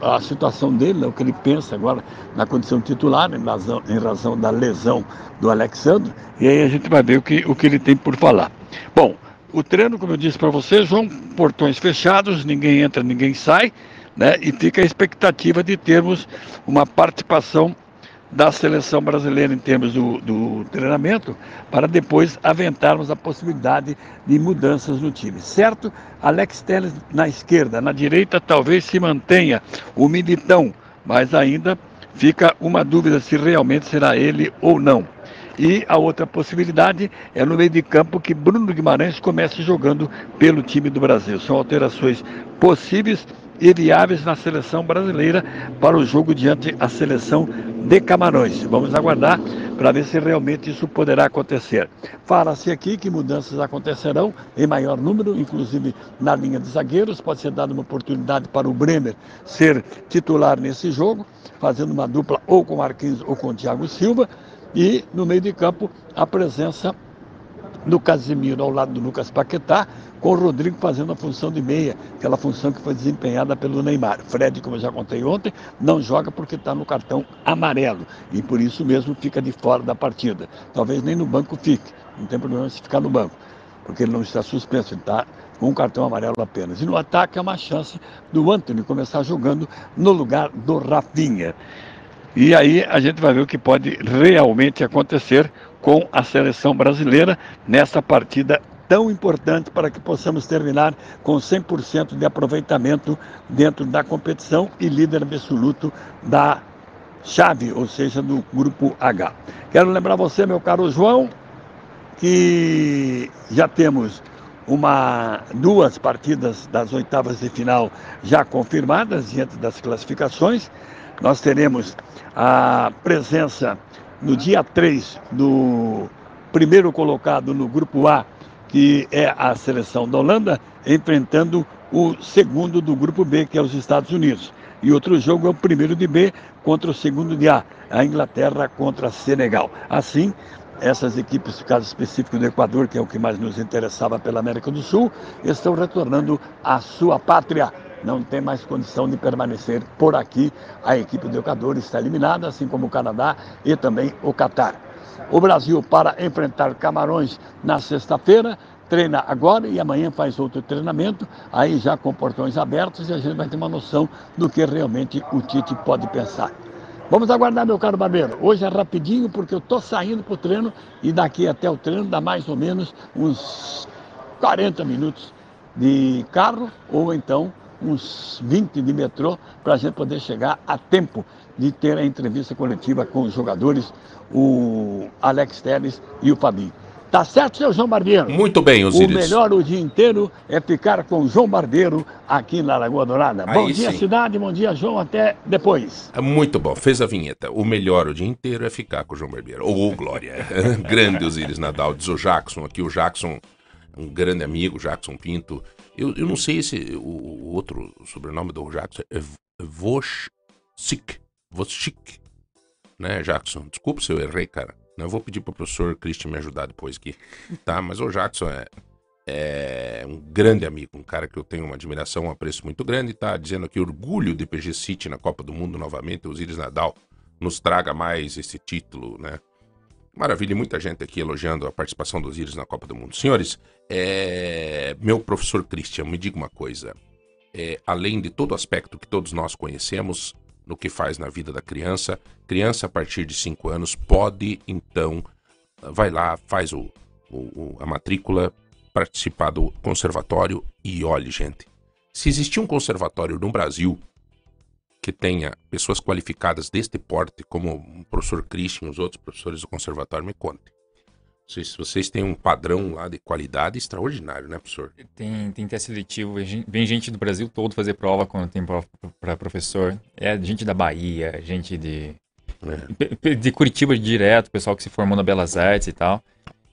a situação dele, né, o que ele pensa agora na condição titular, em razão, em razão da lesão do Alexandre, e aí a gente vai ver o que, o que ele tem por falar. Bom, o treino, como eu disse para vocês, João, portões fechados, ninguém entra, ninguém sai, né? E fica a expectativa de termos uma participação da seleção brasileira em termos do, do, treinamento, para depois aventarmos a possibilidade de mudanças no time. Certo? Alex Telles na esquerda, na direita talvez se mantenha o Militão, mas ainda fica uma dúvida se realmente será ele ou não. E a outra possibilidade é no meio de campo que Bruno Guimarães comece jogando pelo time do Brasil. São alterações possíveis e viáveis na seleção brasileira para o jogo diante a seleção de Camarões. Vamos aguardar para ver se realmente isso poderá acontecer. Fala-se aqui que mudanças acontecerão em maior número, inclusive na linha de zagueiros. Pode ser dada uma oportunidade para o Bremer ser titular nesse jogo, fazendo uma dupla ou com Marquinhos ou com Thiago Silva. E no meio de campo, a presença do Casimiro ao lado do Lucas Paquetá, com o Rodrigo fazendo a função de meia, aquela função que foi desempenhada pelo Neymar. Fred, como eu já contei ontem, não joga porque está no cartão amarelo e por isso mesmo fica de fora da partida. Talvez nem no banco fique, não tem problema se ficar no banco, porque ele não está suspenso, ele está com um cartão amarelo apenas. E no ataque é uma chance do Anthony começar jogando no lugar do Rafinha. E aí a gente vai ver o que pode realmente acontecer com a seleção brasileira nessa partida tão importante para que possamos terminar com 100% de aproveitamento dentro da competição e líder absoluto da chave, ou seja, do grupo H. Quero lembrar você, meu caro João, que já temos uma duas partidas das oitavas de final já confirmadas diante das classificações. Nós teremos a presença no dia 3 do primeiro colocado no grupo A, que é a seleção da Holanda, enfrentando o segundo do grupo B, que é os Estados Unidos. E outro jogo é o primeiro de B contra o segundo de A, a Inglaterra contra a Senegal. Assim, essas equipes, no caso específico do Equador, que é o que mais nos interessava pela América do Sul, estão retornando à sua pátria não tem mais condição de permanecer por aqui. A equipe do Equador está eliminada, assim como o Canadá e também o Catar. O Brasil para enfrentar Camarões na sexta-feira, treina agora e amanhã faz outro treinamento, aí já com portões abertos e a gente vai ter uma noção do que realmente o Tite pode pensar. Vamos aguardar, meu caro barbeiro. Hoje é rapidinho porque eu estou saindo para o treino e daqui até o treino dá mais ou menos uns 40 minutos de carro ou então uns 20 de metrô para a gente poder chegar a tempo de ter a entrevista coletiva com os jogadores, o Alex Teles e o Fabinho. Tá certo, seu João Barbeiro?
Muito bem, Osiris.
O melhor o dia inteiro é ficar com o João Barbeiro aqui na Lagoa Dourada. Aí bom dia, sim. cidade, bom dia, João, até depois.
É muito bom, fez a vinheta. O melhor o dia inteiro é ficar com o João Barbeiro. Ou oh, Glória. <laughs> Grande Osiris Nadal, diz o Jackson aqui, o Jackson, um grande amigo, Jackson Pinto, eu, eu não sei se o, o outro sobrenome do Jackson é Voschik. Voschik. Né, Jackson? Desculpa se eu errei, cara. Eu vou pedir pro professor Christian me ajudar depois aqui. Tá? Mas o Jackson é, é um grande amigo, um cara que eu tenho uma admiração, um apreço muito grande. Tá dizendo aqui orgulho de PG City na Copa do Mundo novamente. O Osiris Nadal nos traga mais esse título, né? Maravilha, e muita gente aqui elogiando a participação dos Íris na Copa do Mundo. Senhores, é... meu professor Christian, me diga uma coisa. É, além de todo aspecto que todos nós conhecemos no que faz na vida da criança, criança a partir de 5 anos pode, então, vai lá, faz o, o, a matrícula, participar do conservatório e olhe, gente, se existir um conservatório no Brasil que tenha pessoas qualificadas deste porte, como o professor Christian e os outros professores do conservatório, me conte. Se vocês têm um padrão lá de qualidade extraordinário, né, professor?
Tem, tem teste seletivo, vem gente do Brasil todo fazer prova quando tem prova para professor. É gente da Bahia, gente de pe- De Curitiba direto, pessoal que se formou na Belas Artes e tal.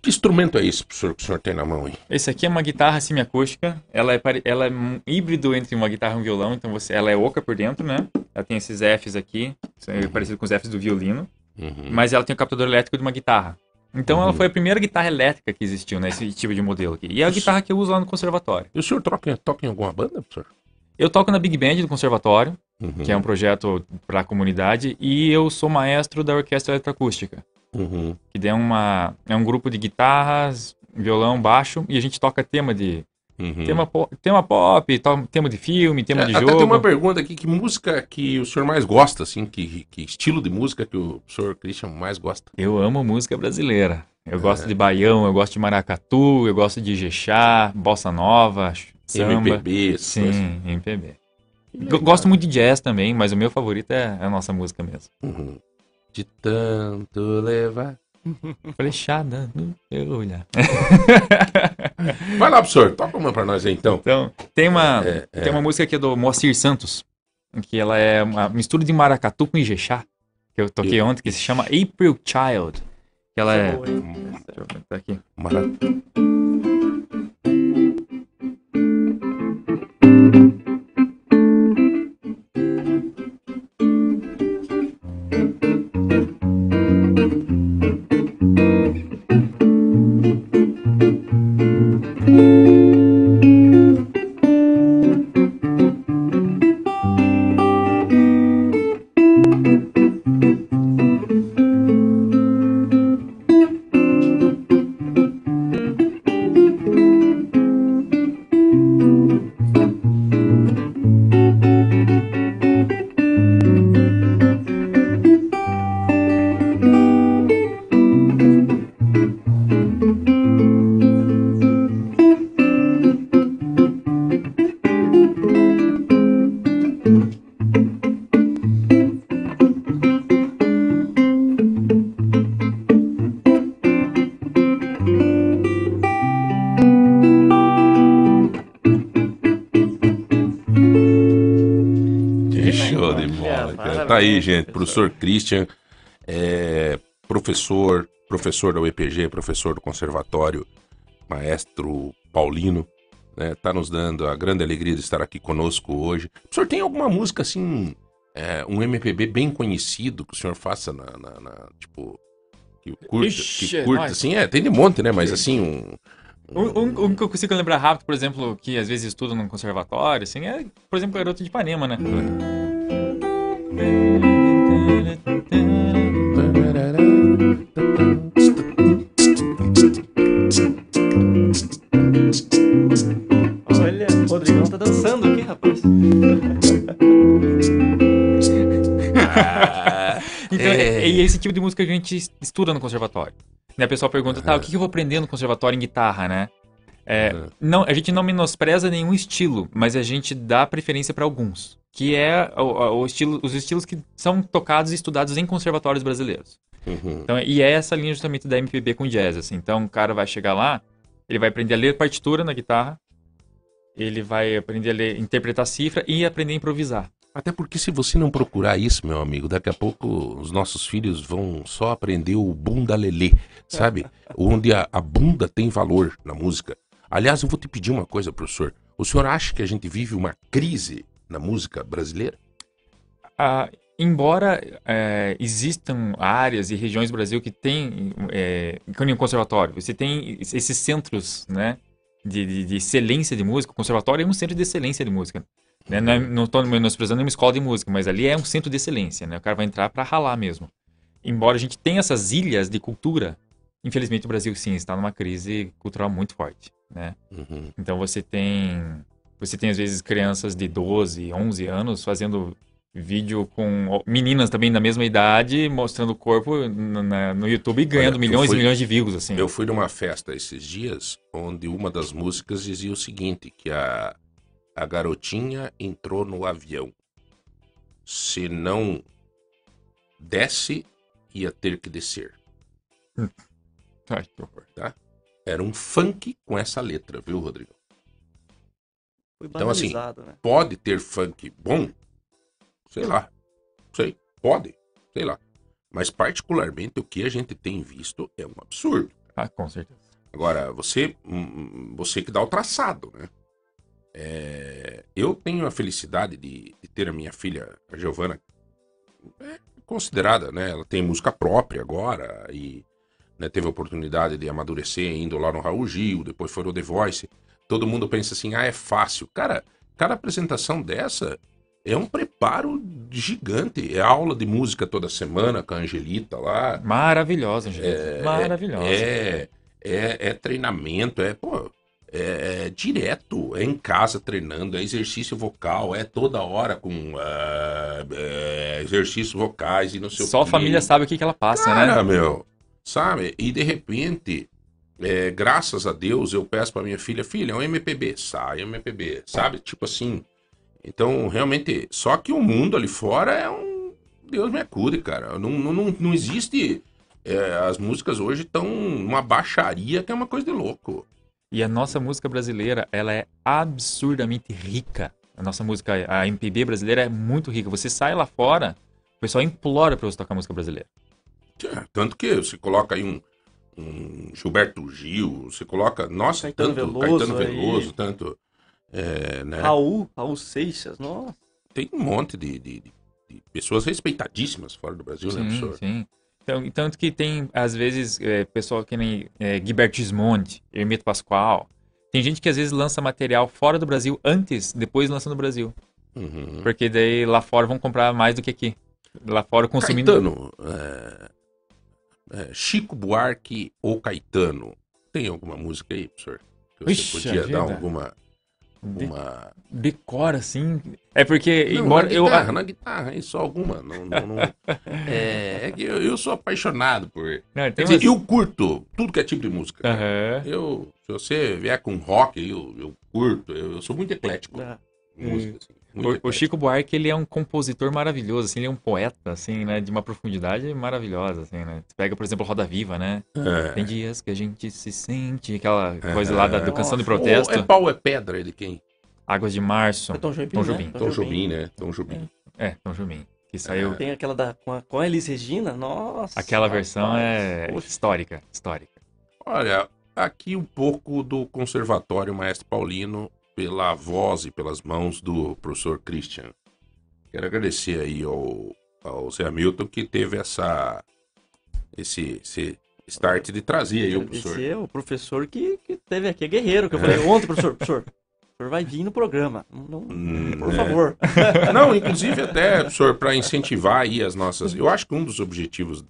Que instrumento é esse, professor, que o senhor tem na mão aí?
Esse aqui é uma guitarra semiacústica. Ela é, ela é um híbrido entre uma guitarra e um violão. Então você, ela é oca por dentro, né? Ela tem esses Fs aqui, são parecido com os Fs do violino.
Uhum.
Mas ela tem o captador elétrico de uma guitarra. Então ela
Uhum.
foi a primeira guitarra elétrica que existiu nesse tipo de modelo aqui. E é a guitarra que eu uso lá no conservatório.
E o senhor toca, toca em alguma banda, professor?
Eu toco na Big Band do conservatório,
Uhum.
que é um projeto para a comunidade, e eu sou maestro da Orquestra Eletroacústica,
Uhum.
que é, uma, é um grupo de guitarras, violão, baixo, e a gente toca tema de
Uhum.
tema, po- tema pop, tema de filme, tema de
É, Até
jogo.
tem uma pergunta aqui, que música que o senhor mais gosta, assim, que, que estilo de música que o senhor Christian mais gosta?
Eu amo música brasileira. Eu gosto
É.
de baião, eu gosto de maracatu, eu gosto de jexá, bossa nova, samba.
MPB, coisas.
Sim, MPB. Gosto muito de jazz também, mas o meu favorito é a nossa música mesmo.
Uhum. De tanto levar.
Flechada no teu olhar.
Vai lá, professor, toca uma pra nós aí, então.
Então, tem uma,
É, é.
tem uma música que é do Moacir Santos, que ela é uma mistura de maracatu com ijexá, que eu toquei ontem, que se chama April Child. Que ela é...
Boa, hein?
Deixa eu ver, tá aqui.
Mara- show de bola, cara. Tá aí, gente. Professor Christian, é, professor, professor da UEPG, professor do conservatório, maestro Paulino, né? Tá nos dando a grande alegria de estar aqui conosco hoje. O senhor tem alguma música assim, é, um MPB bem conhecido que o senhor faça na, na- na, tipo que curta,
Ixi,
que curta assim, é, tem de monte, né? Mas assim um
Um, um- um que eu consigo lembrar rápido, por exemplo, que às vezes estudo num conservatório, assim, é, por exemplo, Garoto de Ipanema, né?
Olha, o Rodrigão tá dançando aqui, rapaz.
Então,
É.
é, e esse tipo de música que a gente estuda no conservatório. Né, a pessoa pergunta, tá, o que eu vou aprender no conservatório em guitarra, né? É,
Uhum.
não, a gente não menospreza nenhum estilo, mas a gente dá preferência para alguns, que é o, o estilo, os estilos que são tocados e estudados em conservatórios brasileiros.
Uhum.
Então, e é essa linha justamente da MPB com jazz, assim. Então, o cara vai chegar lá, ele vai aprender a ler partitura na guitarra, ele vai aprender a ler, interpretar cifra e aprender a improvisar.
Até porque se você não procurar isso, meu amigo, daqui a pouco os nossos filhos vão só aprender o bunda lelê, sabe? <laughs> Onde a, a bunda tem valor na música. Aliás, eu vou te pedir uma coisa, professor. O senhor acha que a gente vive uma crise na música brasileira?
Ah, embora é, existam áreas e regiões do Brasil que têm, é, conservatório, você tem esses centros, né, de, de, de excelência de música. O conservatório é um centro de excelência de música. Né? Não, é, estou menosprezando uma escola de música, mas ali é um centro de excelência, né? O cara vai entrar para ralar mesmo. Embora a gente tenha essas ilhas de cultura, infelizmente o Brasil sim está numa crise cultural muito forte, né?
Uhum.
Então você tem você tem às vezes crianças de 12, 11 anos fazendo vídeo com meninas também da mesma idade, mostrando o corpo no, na- no YouTube e ganhando
eu
milhões
fui-
e milhões de views assim.
Eu fui numa festa esses dias onde uma das músicas dizia o seguinte, que a, a garotinha entrou no avião. Se não desce, ia ter que descer.
Ai, que horror.
Era um funk com essa letra, viu, Rodrigo?
Foi
Então, assim,
né?
Pode ter funk bom? Sei lá. Sei. Pode. Sei lá. Mas, particularmente, o que a gente tem visto é um absurdo.
Ah, com certeza.
Agora, você, hum, você que dá o traçado, né? É, eu tenho a felicidade de, de ter a minha filha, a Giovana, é considerada, né? Ela tem música própria agora e né, teve a oportunidade de amadurecer indo lá no Raul Gil, depois foi no The Voice. Todo mundo pensa assim, ah, é fácil. Cara, cada apresentação dessa é um preparo gigante. É aula de música toda semana com a Angelita lá.
Maravilhosa, gente.
É,
Maravilhosa.
É, é, é treinamento, é, pô, é, é direto, é em casa treinando, é exercício vocal, é toda hora com ah, é, exercícios vocais e não sei
Só
o
a
quê.
família sabe o que, que ela passa,
Cara,
né?
meu, sabe? E de repente, é, graças a Deus, eu peço pra minha filha, filha, é um MPB, sai MPB, sabe? Tipo assim. Então, realmente, só que o mundo ali fora é um. Deus me acude, cara. Não, não, não, existe. é, as músicas hoje estão uma baixaria que é uma coisa de louco.
E a nossa música brasileira, ela é absurdamente rica. A nossa música, a MPB brasileira é muito rica. Você sai lá fora, o pessoal implora pra você tocar música brasileira.
É, Tanto que você coloca aí um, um Gilberto Gil, você coloca, nossa,
Caetano
tanto
Veloso
Caetano
aí.
Veloso, tanto. é, né?
Raul, Raul Seixas, nossa.
Tem um monte de, de- de- de pessoas respeitadíssimas fora do Brasil, né,
Sim,
professor?
sim. Então, tanto que tem, às vezes, é, pessoal que nem é, Guilherme Gismonti, Hermeto Pascoal. Tem gente que às vezes lança material fora do Brasil antes, depois lança no Brasil.
Uhum.
Porque daí lá fora vão comprar mais do que aqui. Lá fora consumindo.
Caetano, é, é, Chico Buarque ou Caetano, tem alguma música aí, professor? Que você
Ixi,
podia dar alguma.
De-
alguma...
Decora, assim. É porque,
Não,
embora
na
eu.
guitarra, na guitarra, aí só alguma. Não, não- não- <laughs> É, é que eu, eu sou apaixonado por.
Não,
Quer dizer,
umas-
eu curto tudo que é tipo de música.
Aham.
Eu, se você vier com rock, eu, eu curto. Eu, eu sou muito eclético.
Ah,
música, assim,
O, o. Chico Buarque, ele é um compositor maravilhoso, assim, ele é um poeta, assim, né, de uma profundidade maravilhosa, assim, né. Você pega, por exemplo, Roda Viva, né,
É.
tem dias que a gente se sente, aquela coisa lá da, do Canção de. Protesto,
Ou é pau, é pedra, ele quem?
Águas de Março,
Foi Tom Jobim,
Tom
né?
Jobim.
Tom Jobim, né? Tom Jobim.
é, Tom Jobim, que saiu,
Tem aquela da, com, a, com a Elis Regina, nossa.
aquela versão é
Poxa,
histórica, histórica.
Olha, aqui um pouco do Conservatório Maestro Paulino pela voz e pelas mãos do professor Christian. Quero agradecer aí ao, ao Zé Hamilton que teve essa esse, esse start de trazer aí o professor.
Esse é o professor que, que teve aqui, é guerreiro, que eu falei ontem, professor, professor, o senhor vai vir no programa. Não,
Hum,
por
é.
favor. <laughs>
Não, inclusive até, professor, para incentivar aí as nossas. Eu acho que um dos objetivos,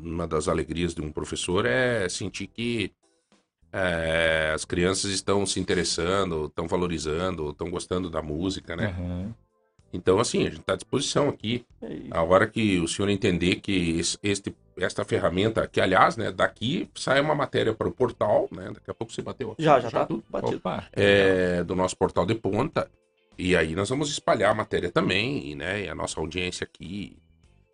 uma das alegrias de um professor é sentir que é, as crianças estão se interessando, estão valorizando, estão gostando da música, né?
Aham.
Então, assim, a gente está à disposição aqui. A hora que o senhor entender que es- este, esta ferramenta, que aliás, né, daqui sai uma matéria para o portal, né? Daqui a pouco você bateu.
Já, já tá
tudo?
batido.
Opa,
é, do nosso portal de ponta. E aí nós vamos espalhar a matéria também, e, né? E a nossa audiência aqui.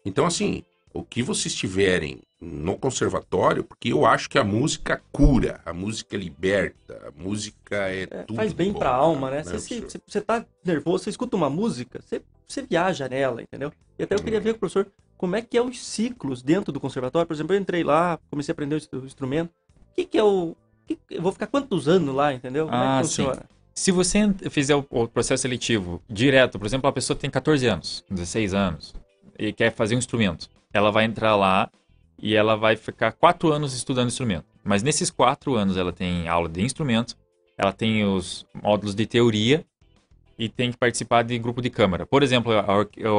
Então, assim, o que vocês tiverem no conservatório, porque eu acho que a música cura, a música liberta, a música é,
É,
tudo.
faz bem
bom,
pra alma, né? Você,
professor?
se- você tá nervoso, você escuta uma música, você, você viaja nela, entendeu? E até eu queria ver com o professor como é que é os ciclos dentro do conservatório. Por exemplo, eu entrei lá, comecei a aprender o instru- o instrumento. O que, que é o. que- eu vou ficar quantos anos lá, entendeu? Como é
Ah,
que
sim. Se você fizer o, o processo seletivo direto, por exemplo, a pessoa tem 14 anos, 16 anos, e quer fazer um instrumento, ela vai entrar lá e ela vai ficar 4 anos estudando instrumento. Mas nesses 4 anos ela tem aula de instrumento, ela tem os módulos de teoria e tem que participar de grupo de câmara. Por exemplo,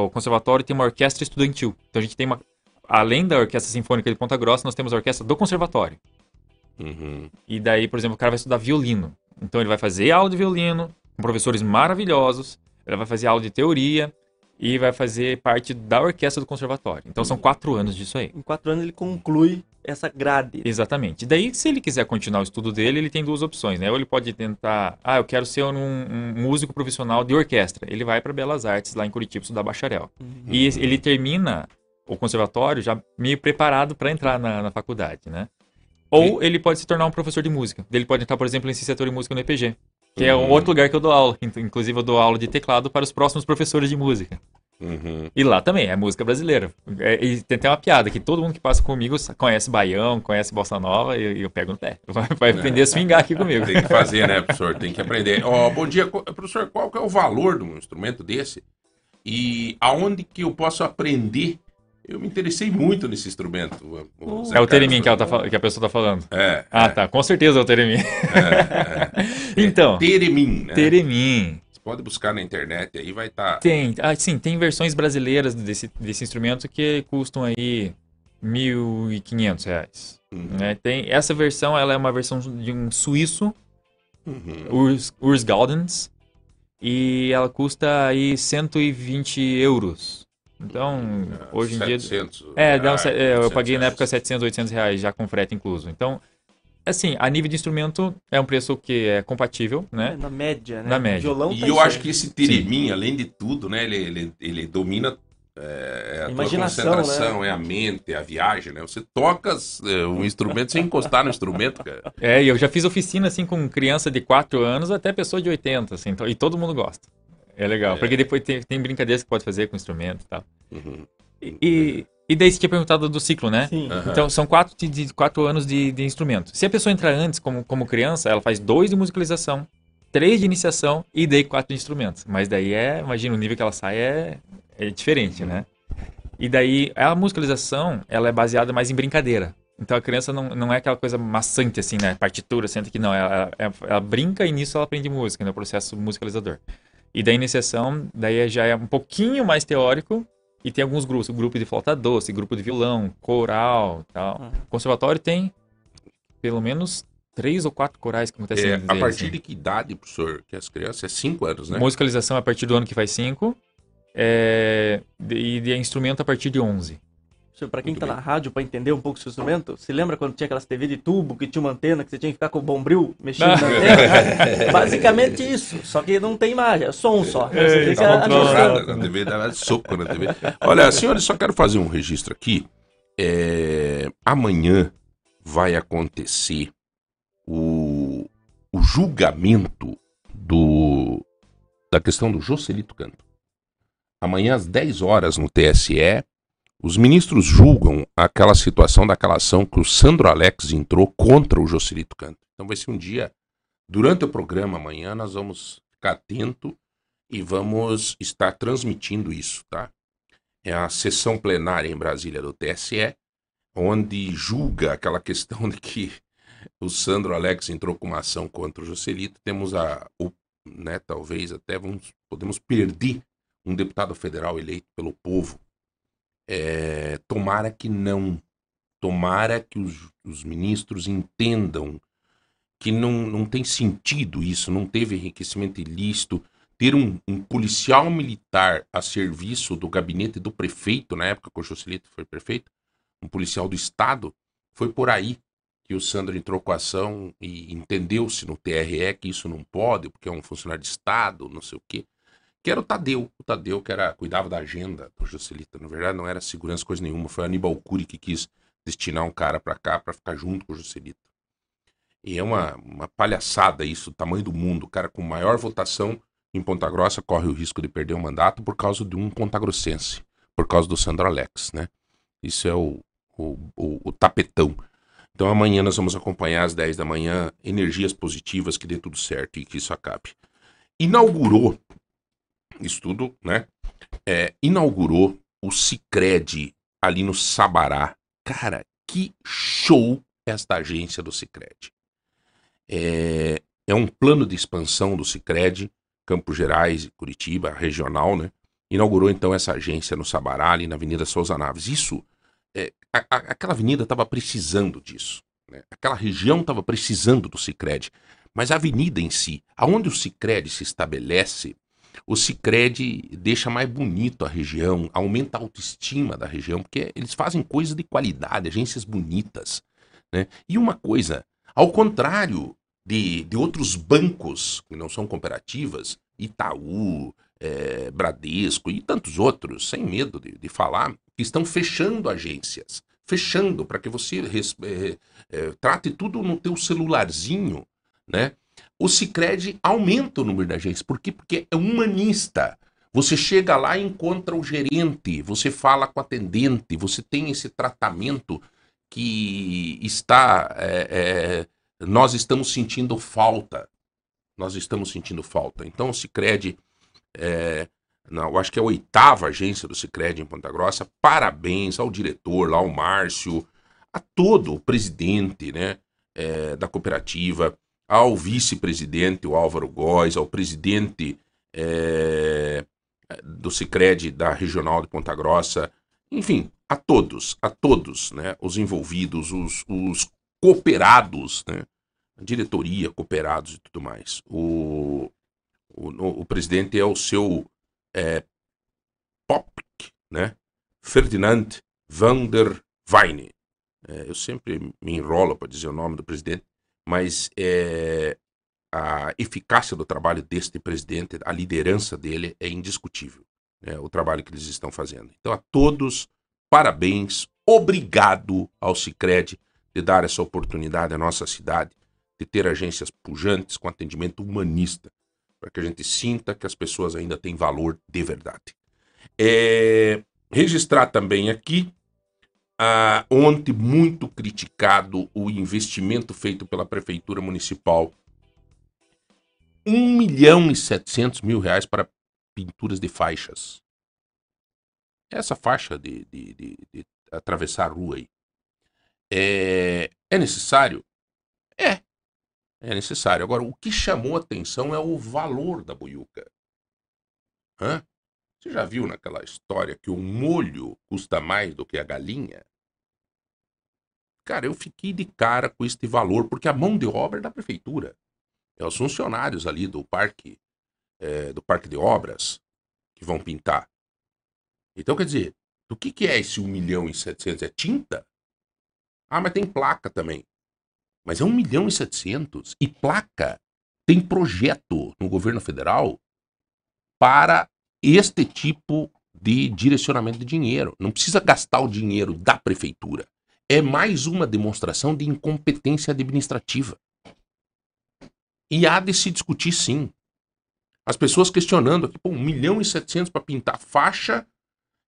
o conservatório tem uma orquestra estudantil. Então a gente tem uma. Além da Orquestra Sinfônica de Ponta Grossa, nós temos a orquestra do conservatório.
Uhum.
E daí, por exemplo, o cara vai estudar violino. Então ele vai fazer aula de violino com professores maravilhosos, ele vai fazer aula de teoria e vai fazer parte da orquestra do conservatório. Então são quatro anos disso aí.
Em quatro anos ele conclui essa grade.
Exatamente. Daí, se ele quiser continuar o estudo dele, ele tem duas opções, né? Ou ele pode tentar, ah, eu quero ser um, um músico profissional de orquestra. Ele vai para Belas Artes lá em Curitiba estudar bacharel. E esse- ele termina o conservatório já meio preparado para entrar na, na faculdade, né? Ou ele pode se tornar um professor de música. Ele pode entrar, por exemplo, em licenciatura em música no EPG, que é um
Uhum.
outro lugar que eu dou aula. Inclusive, eu dou aula de teclado para os próximos professores de música.
Uhum.
E lá também, é música brasileira. É, e tem até uma piada que todo mundo que passa comigo conhece baião, conhece bossa nova e eu pego no pé. <laughs> Vai, vai aprender a swingar aqui comigo.
Tem que fazer, né, <laughs> professor? Tem que aprender. Ó, bom dia, professor. Qual que é o valor de um instrumento desse? E aonde que eu posso aprender? Eu me interessei muito nesse instrumento. o- o Zé
É o Teremin que, tá, que a pessoa tá falando.
É.
Ah,
é,
tá. Com certeza é o Teremin.
é, <laughs> é.
Então,
Teremin, né?
Teremin.
Você pode buscar na internet aí, vai estar. Tá...
Tem, ah, sim, tem versões brasileiras desse, desse instrumento que custam aí 1.500 reais.
Uhum.
né? Tem, essa versão ela é uma versão de um suíço,
Uhum.
Urs, Urs Galdens, e ela custa aí 120 euros. Então, hoje em dia...
700
É, dá um
reais,
se- é, eu
800
paguei na época 700, 800 reais já com frete incluso. Então, assim, a nível de instrumento é um preço que é compatível, né?
Na média, né?
Na média.
Violão
E
tá
eu
isso
acho que esse Teremin, além de tudo, né, ele, ele, ele domina é, a tua
Imaginação,
concentração, é a mente, é a viagem, né? Você toca é, um instrumento sem encostar no instrumento, cara.
É, e eu já fiz oficina, assim, com criança de 4 anos até pessoa de 80, assim, então- e todo mundo gosta. É legal,
É.
porque depois tem, tem brincadeiras que pode fazer com instrumento e tal.
Uhum.
E, e daí você tinha perguntado do ciclo, né?
Sim.
Aham.
Então, são quatro, de, de quatro anos de, de instrumento. Se a pessoa entrar antes, como, como criança, ela faz dois de musicalização, três de iniciação e daí quatro de instrumentos. Mas daí é, imagina, o nível que ela sai é, é diferente, né? E daí, a musicalização, ela é baseada mais em brincadeira. Então, a criança não, não é aquela coisa maçante, assim, né? Partitura, senta que não. Ela, ela, ela brinca e nisso ela aprende música, no processo musicalizador. E da iniciação, daí já é um pouquinho mais teórico, e tem alguns grupos, grupo de flauta doce, grupo de violão, coral tal.
Uhum.
Conservatório tem pelo menos três ou quatro corais que acontecem
É, a partir
assim.
de que idade, professor, que as crianças? É 5 anos, né?
Musicalização a partir do ano que faz cinco. É, e de instrumento a partir de 11.
Pra quem tá
bem.
na rádio pra entender um pouco o seu instrumento, se lembra quando tinha aquelas TV de tubo que tinha uma antena que você tinha que ficar com o bombril mexendo na <laughs> antena? Basicamente isso, só que não tem imagem, é som só. Você
É, tá.
Porrada na TV, dava soco na TV. Olha, senhores, só quero fazer um registro aqui. É, amanhã vai acontecer o, o julgamento do, da questão do Joselito Canto. Amanhã às 10 horas no TSE, os ministros julgam aquela situação daquela ação que o Sandro Alex entrou contra o Joselito Canto. Então vai ser um dia, durante o programa amanhã, nós vamos ficar atento e vamos estar transmitindo isso, tá? É a sessão plenária em Brasília do TSE, onde julga aquela questão de que o Sandro Alex entrou com uma ação contra o Joselito. Temos a, o, né, talvez até vamos, podemos perder um deputado federal eleito pelo povo. É, tomara que não. Tomara que os, os ministros entendam que não, não tem sentido isso, não teve enriquecimento ilícito. Ter um, um policial militar a serviço do gabinete do prefeito, na época que o Joselito foi prefeito, um policial do Estado, foi por aí que o Sandro entrou com a ação e entendeu-se no TRE que isso não pode, porque é um funcionário de Estado, não sei o quê. Que era o Tadeu, o Tadeu que era, cuidava da agenda do Joselito. Na verdade, não era segurança coisa nenhuma, foi o Aníbal Cury que quis destinar um cara para cá para ficar junto com o Joselito. E é uma, uma palhaçada isso, o tamanho do mundo. O cara com maior votação em Ponta Grossa corre o risco de perder o mandato por causa de um pontagrossense, por causa do Sandro Alex, né? Isso é o, o, o, o tapetão. Então amanhã nós vamos acompanhar às 10 da manhã energias positivas, que dê tudo certo e que isso acabe. Inaugurou, isso tudo, né? É, inaugurou o Cicred ali no Sabará. Cara, que show esta agência do Cicred. É, é um plano de expansão do Cicred, Campos Gerais e Curitiba, regional, né? Inaugurou então essa agência no Sabará, ali na Avenida Souza Naves. Isso, é, a- a- aquela avenida estava precisando disso. né? Aquela região estava precisando do Cicred. Mas a avenida em si, aonde o Cicred se estabelece, o Cicred deixa mais bonito a região, aumenta a autoestima da região, porque eles fazem coisas de qualidade, agências bonitas. Né? E uma coisa, ao contrário de, de outros bancos que não são cooperativas, Itaú, eh, Bradesco e tantos outros, sem medo de, de falar, que estão fechando agências. Fechando para que você eh, eh, trate tudo no teu celularzinho, né? O Cicred aumenta o número de agências. Por quê? Porque é humanista. Você chega lá e encontra o gerente, você fala com o atendente, você tem esse tratamento que está. é, é, nós estamos sentindo falta. Nós estamos sentindo falta. Então, o Cicred, é, não, eu acho que é a oitava agência do Cicred em Ponta Grossa. Parabéns ao diretor lá, ao Márcio, a todo o presidente né, é, da cooperativa, ao vice-presidente, o Álvaro Góes, ao presidente é, do Cicred da Regional de Ponta Grossa, enfim, a todos, a todos, né, os envolvidos, os, os cooperados, né, a diretoria, cooperados e tudo mais. O, o, o presidente é o seu é, né, Ferdinand van der Weine. É, eu sempre me enrolo para dizer o nome do presidente, mas é, a eficácia do trabalho deste presidente, a liderança dele é indiscutível, né, o trabalho que eles estão fazendo. Então, a todos, parabéns, obrigado ao Cicred de dar essa oportunidade à nossa cidade, de ter agências pujantes com atendimento humanista, para que a gente sinta que as pessoas ainda têm valor de verdade. É, registrar também aqui, ah, ontem muito criticado o investimento feito pela Prefeitura Municipal 1 milhão e 700 mil reais para pinturas de faixas. Essa faixa de, de, de, de atravessar a rua aí. É, é necessário? É. É necessário. Agora, o que chamou atenção é o valor da buiuca. Hã? Você já viu naquela história que o molho custa mais do que a galinha? Cara, eu fiquei de cara com este valor, porque a mão de obra é da prefeitura. É os funcionários ali do parque, é, do parque de obras, que vão pintar. Então, quer dizer, do que, que é esse 1 milhão e 700? É tinta? Ah, mas tem placa também. Mas é 1 milhão e 700. E placa tem projeto no governo federal para este tipo de direcionamento de dinheiro. Não precisa gastar o dinheiro da prefeitura. É mais uma demonstração de incompetência administrativa. E há de se discutir sim. As pessoas questionando aqui, pô, 1 milhão e 700 para pintar faixa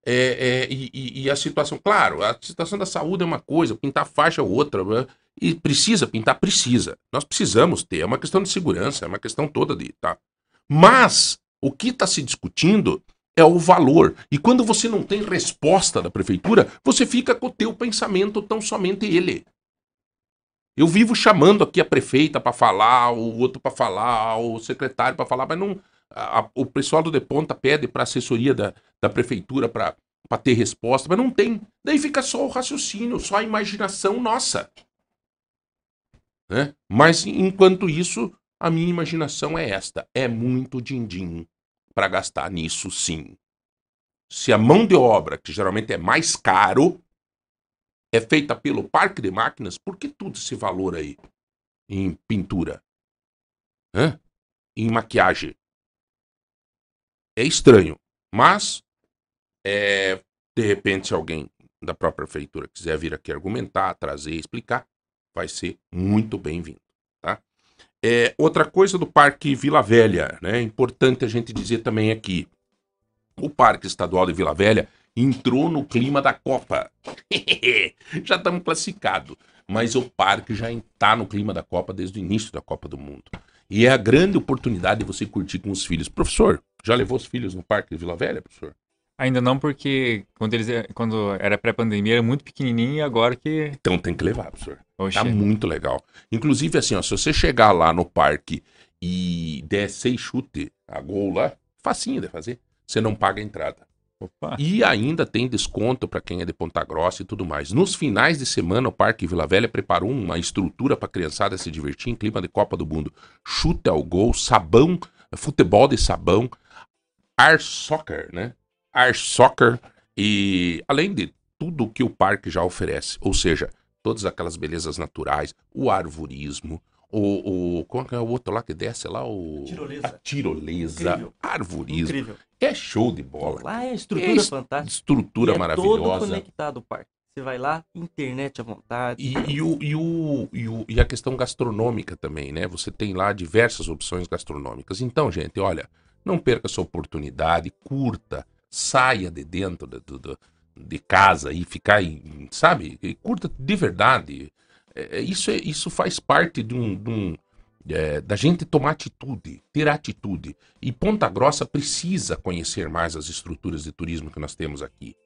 é, é, e, e, a situação. Claro, a situação da saúde é uma coisa, pintar faixa é outra. Né? E precisa pintar? Precisa. Nós precisamos ter. É uma questão de segurança, é uma questão toda de. Tá? Mas o que está se discutindo é o valor. E quando você não tem resposta da prefeitura, você fica com o teu pensamento tão somente ele. Eu vivo chamando aqui a prefeita para falar, o outro para falar, o secretário para falar, mas não. A, o pessoal do Deponta pede para a assessoria da, da prefeitura para ter resposta, mas não tem. Daí fica só o raciocínio, só a imaginação nossa. Né? Mas enquanto isso, a minha imaginação é esta: é muito din-din para gastar nisso, sim. Se a mão de obra, que geralmente é mais caro, é feita pelo parque de máquinas, por que tudo esse valor aí em pintura? Hã? Em maquiagem? É estranho, mas é, de repente se alguém da própria prefeitura quiser vir aqui argumentar, trazer, explicar, vai ser muito bem-vindo? É, outra coisa do Parque Vila Velha, né? Importante a gente dizer também aqui. O Parque Estadual de Vila Velha entrou no clima da Copa. <laughs> já estamos classificados. Mas o parque já está no clima da Copa desde o início da Copa do Mundo. E é a grande oportunidade de você curtir com os filhos. Professor, já levou os filhos no Parque de Vila Velha, professor?
Ainda não, porque quando, eles, quando era pré-pandemia era muito pequenininho e agora que.
Então tem que levar, professor. Oxê. Tá muito legal. Inclusive, assim, ó, se você chegar lá no parque e der seis chute a gol lá, facinho de fazer. Você não paga a entrada. Opa. E ainda tem desconto para quem é de Ponta Grossa e tudo mais. Nos finais de semana, o Parque Vila Velha preparou uma estrutura para a criançada se divertir em clima de Copa do Mundo. Chute ao gol, sabão, futebol de sabão, ar soccer, né? Ar soccer e além de tudo que o parque já oferece, ou seja, todas aquelas belezas naturais, o arvorismo, o, o qual é o outro lá que desce lá? O,
tirolesa.
A tirolesa,
Incrível.
arvorismo.
Incrível.
É show de bola.
Lá é estrutura
É
fantástica.
Estrutura
é
maravilhosa.
todo conectado o parque. Você vai lá, internet à vontade.
E, e, o, e, o, e, o, e a questão gastronômica também, né? Você tem lá diversas opções gastronômicas. Então, gente, olha, Não perca essa oportunidade, curta, saia de dentro do, do- de casa e ficar, em, sabe? E curta de verdade. É, é, isso, é- isso faz parte de um, de um, é, da gente tomar atitude, ter atitude. E Ponta Grossa precisa conhecer mais as estruturas de turismo que nós temos aqui.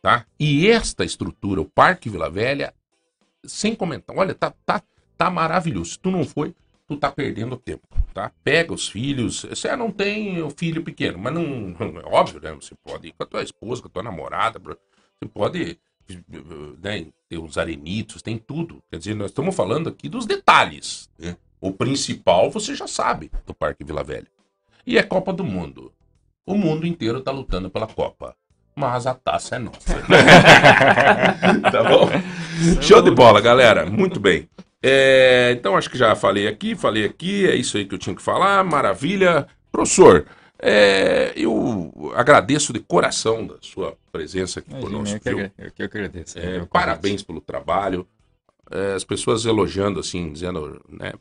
Tá? E esta estrutura, o Parque Vila Velha, sem comentar, olha, tá, tá, tá maravilhoso. Se tu não foi, tu tá perdendo tempo, tá? Pega os filhos, você não tem o filho pequeno, mas não, é óbvio, né? Você pode ir com a tua esposa, com a tua namorada, você pode né, ter uns arenitos, tem tudo. Quer dizer, nós estamos falando aqui dos detalhes, né? O principal você já sabe do Parque Vila Velha. E é Copa do Mundo. O mundo inteiro tá lutando pela Copa. Mas a taça é nossa. <laughs> tá bom? Show de bola, galera. Muito bem. É, então acho que já falei aqui, falei aqui, é isso aí que eu tinha que falar, maravilha. Professor, é, eu agradeço de coração da sua presença aqui
Imagina,
conosco.
eu, que, agra- eu que agradeço.
É,
convite.
parabéns pelo trabalho. É, as pessoas elogiando, assim, dizendo, né?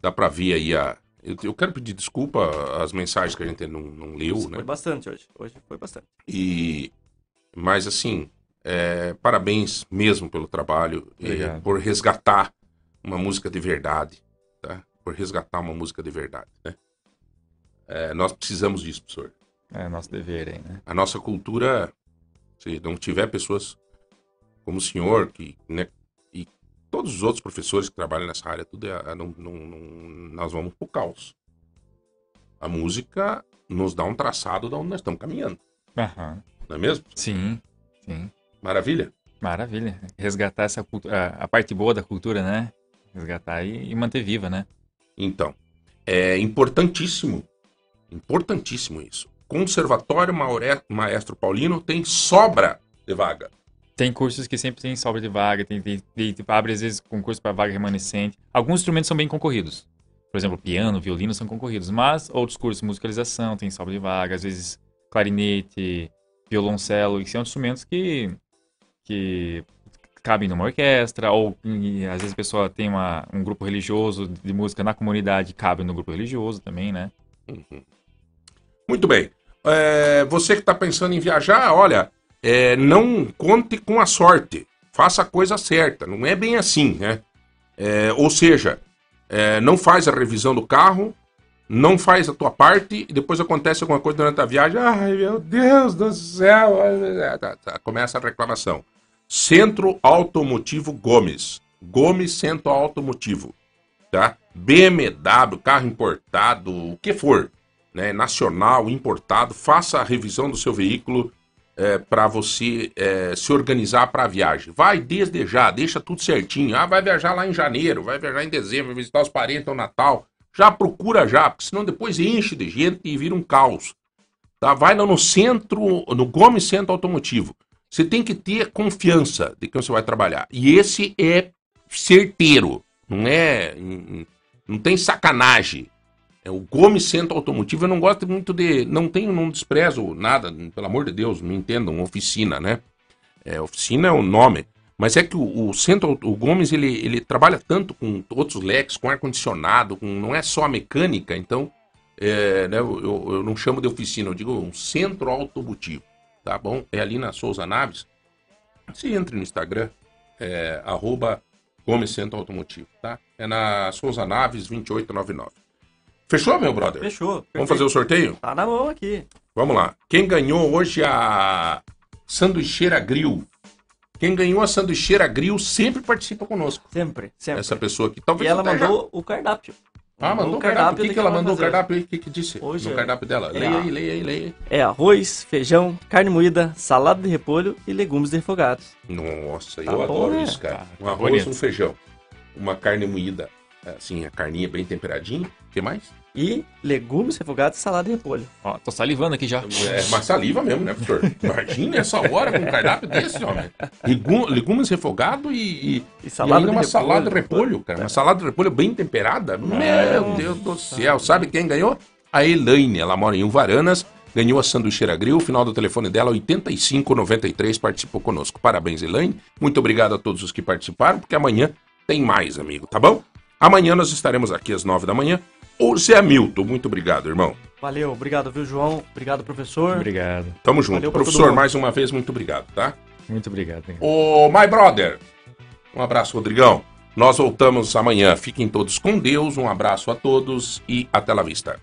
Dá pra ver aí a. Eu, eu quero pedir desculpa as mensagens que a gente não, não leu, né?
Foi bastante hoje. Hoje foi bastante.
E, mas assim, é, parabéns mesmo pelo trabalho, e por resgatar uma música de verdade, tá? Por resgatar uma música de verdade, né? É, nós precisamos disso, professor.
É nosso dever aí, né?
A nossa cultura, se não tiver pessoas como o senhor, que, né, e todos os outros professores que trabalham nessa área, tudo é, não, não- não- nós vamos pro caos. A música nos dá um traçado de onde nós estamos caminhando,
Aham.
não é mesmo?
Sim, sim.
Maravilha?
Maravilha. Resgatar essa cultura, a, a parte boa da cultura, né? Resgatar e, e manter viva, né?
Então, é importantíssimo, importantíssimo isso. Conservatório Maure- Maestro Paulino tem sobra de vaga.
Tem cursos que sempre tem sobra de vaga, tem, tem, tem- tem- abre às vezes concurso para vaga remanescente. Alguns instrumentos são bem concorridos. Por exemplo, piano, violino são concorridos, mas outros cursos musicalização tem sobra de vaga, às vezes clarinete, violoncelo, que são instrumentos que, que cabem numa orquestra, ou e, às vezes a pessoa tem uma, um grupo religioso de música na comunidade, cabe no grupo religioso também, né?
Muito bem. É, você que está pensando em viajar, olha, é, não conte com a sorte. Faça a coisa certa. Não é bem assim, né? É, ou seja, é, não faz a revisão do carro, não faz a tua parte e depois acontece alguma coisa durante a viagem. Ai, meu Deus do céu! Tá, tá, Começa a reclamação. Centro Automotivo Gomes. Gomes Centro Automotivo. Tá? BMW, carro importado, o que for né, nacional, importado, faça a revisão do seu veículo para você é, se organizar para a viagem. Vai desde já, deixa tudo certinho. Ah, vai viajar lá em janeiro, vai viajar em dezembro, vai visitar os parentes no Natal. Já procura já, porque senão depois enche de gente e vira um caos. Tá? Vai no centro, no Gomes Centro Automotivo. Você tem que ter confiança de que você vai trabalhar. E esse é certeiro, não é. Não tem sacanagem. É o Gomes Centro Automotivo. Eu não gosto muito de. Não tenho, não desprezo nada, pelo amor de Deus, me entendam, oficina, né? É, oficina é o nome. Mas é que o, o Centro, o Gomes, ele, ele trabalha tanto com outros leques, com ar-condicionado, com, não é só a mecânica, então. é, né, eu, eu- eu não chamo de oficina, eu digo um centro automotivo. Tá bom? É ali na Souza Naves. Você entra no Instagram, é, arroba Gomes Centro Automotivo, tá? É na Souza Naves 2899. Fechou, meu brother?
Fechou.
Vamos fazer o sorteio?
Tá na mão aqui.
Vamos lá. Quem ganhou hoje a Sanduicheira Grill? Quem ganhou a Sanduicheira Grill sempre participa conosco.
Sempre, sempre.
Essa pessoa aqui.
E
Talvez
ela
até já-
mandou o cardápio.
Ah, mandou o
o
cardápio. O que, que ela mandou o cardápio aí? O que, que disse
Hoje
no
é-
cardápio dela?
é
Leia aí, leia aí, leia aí.
É arroz, feijão, carne moída, salada de repolho e legumes refogados.
Nossa,
Tá
eu
bom,
adoro
né?
isso, cara.
Tá,
Um arroz,
bonito.
um feijão. Uma carne moída. Assim, a carninha bem temperadinha. O que mais?
E legumes refogados e salada de repolho.
Ó, tô salivando aqui já.
É uma saliva mesmo, né, professor? Imagina essa hora com um cardápio desse, homem. Legu- legumes refogados e, e,
E
e
salada
ainda
de
uma
repolho.
salada de repolho, cara. Uma salada de repolho bem temperada. Meu Deus do céu. Sabe quem ganhou? A Elaine. Ela mora em Uvaranas. Ganhou a sanduicheira grill. O final do telefone dela, 8593, participou conosco. Parabéns, Elaine. Muito obrigado a todos os que participaram, porque amanhã tem mais, amigo, tá bom? Amanhã nós estaremos aqui às nove da manhã. Ô, Zé Milton, muito obrigado, irmão.
Valeu, obrigado, viu, João? Obrigado, professor.
Obrigado.
Tamo junto.
Valeu
Professor, mais uma vez, muito obrigado, tá?
Muito obrigado.
Ô, my brother. Um abraço, Rodrigão. Nós voltamos amanhã. Fiquem todos com Deus. Um abraço a todos e até la vista.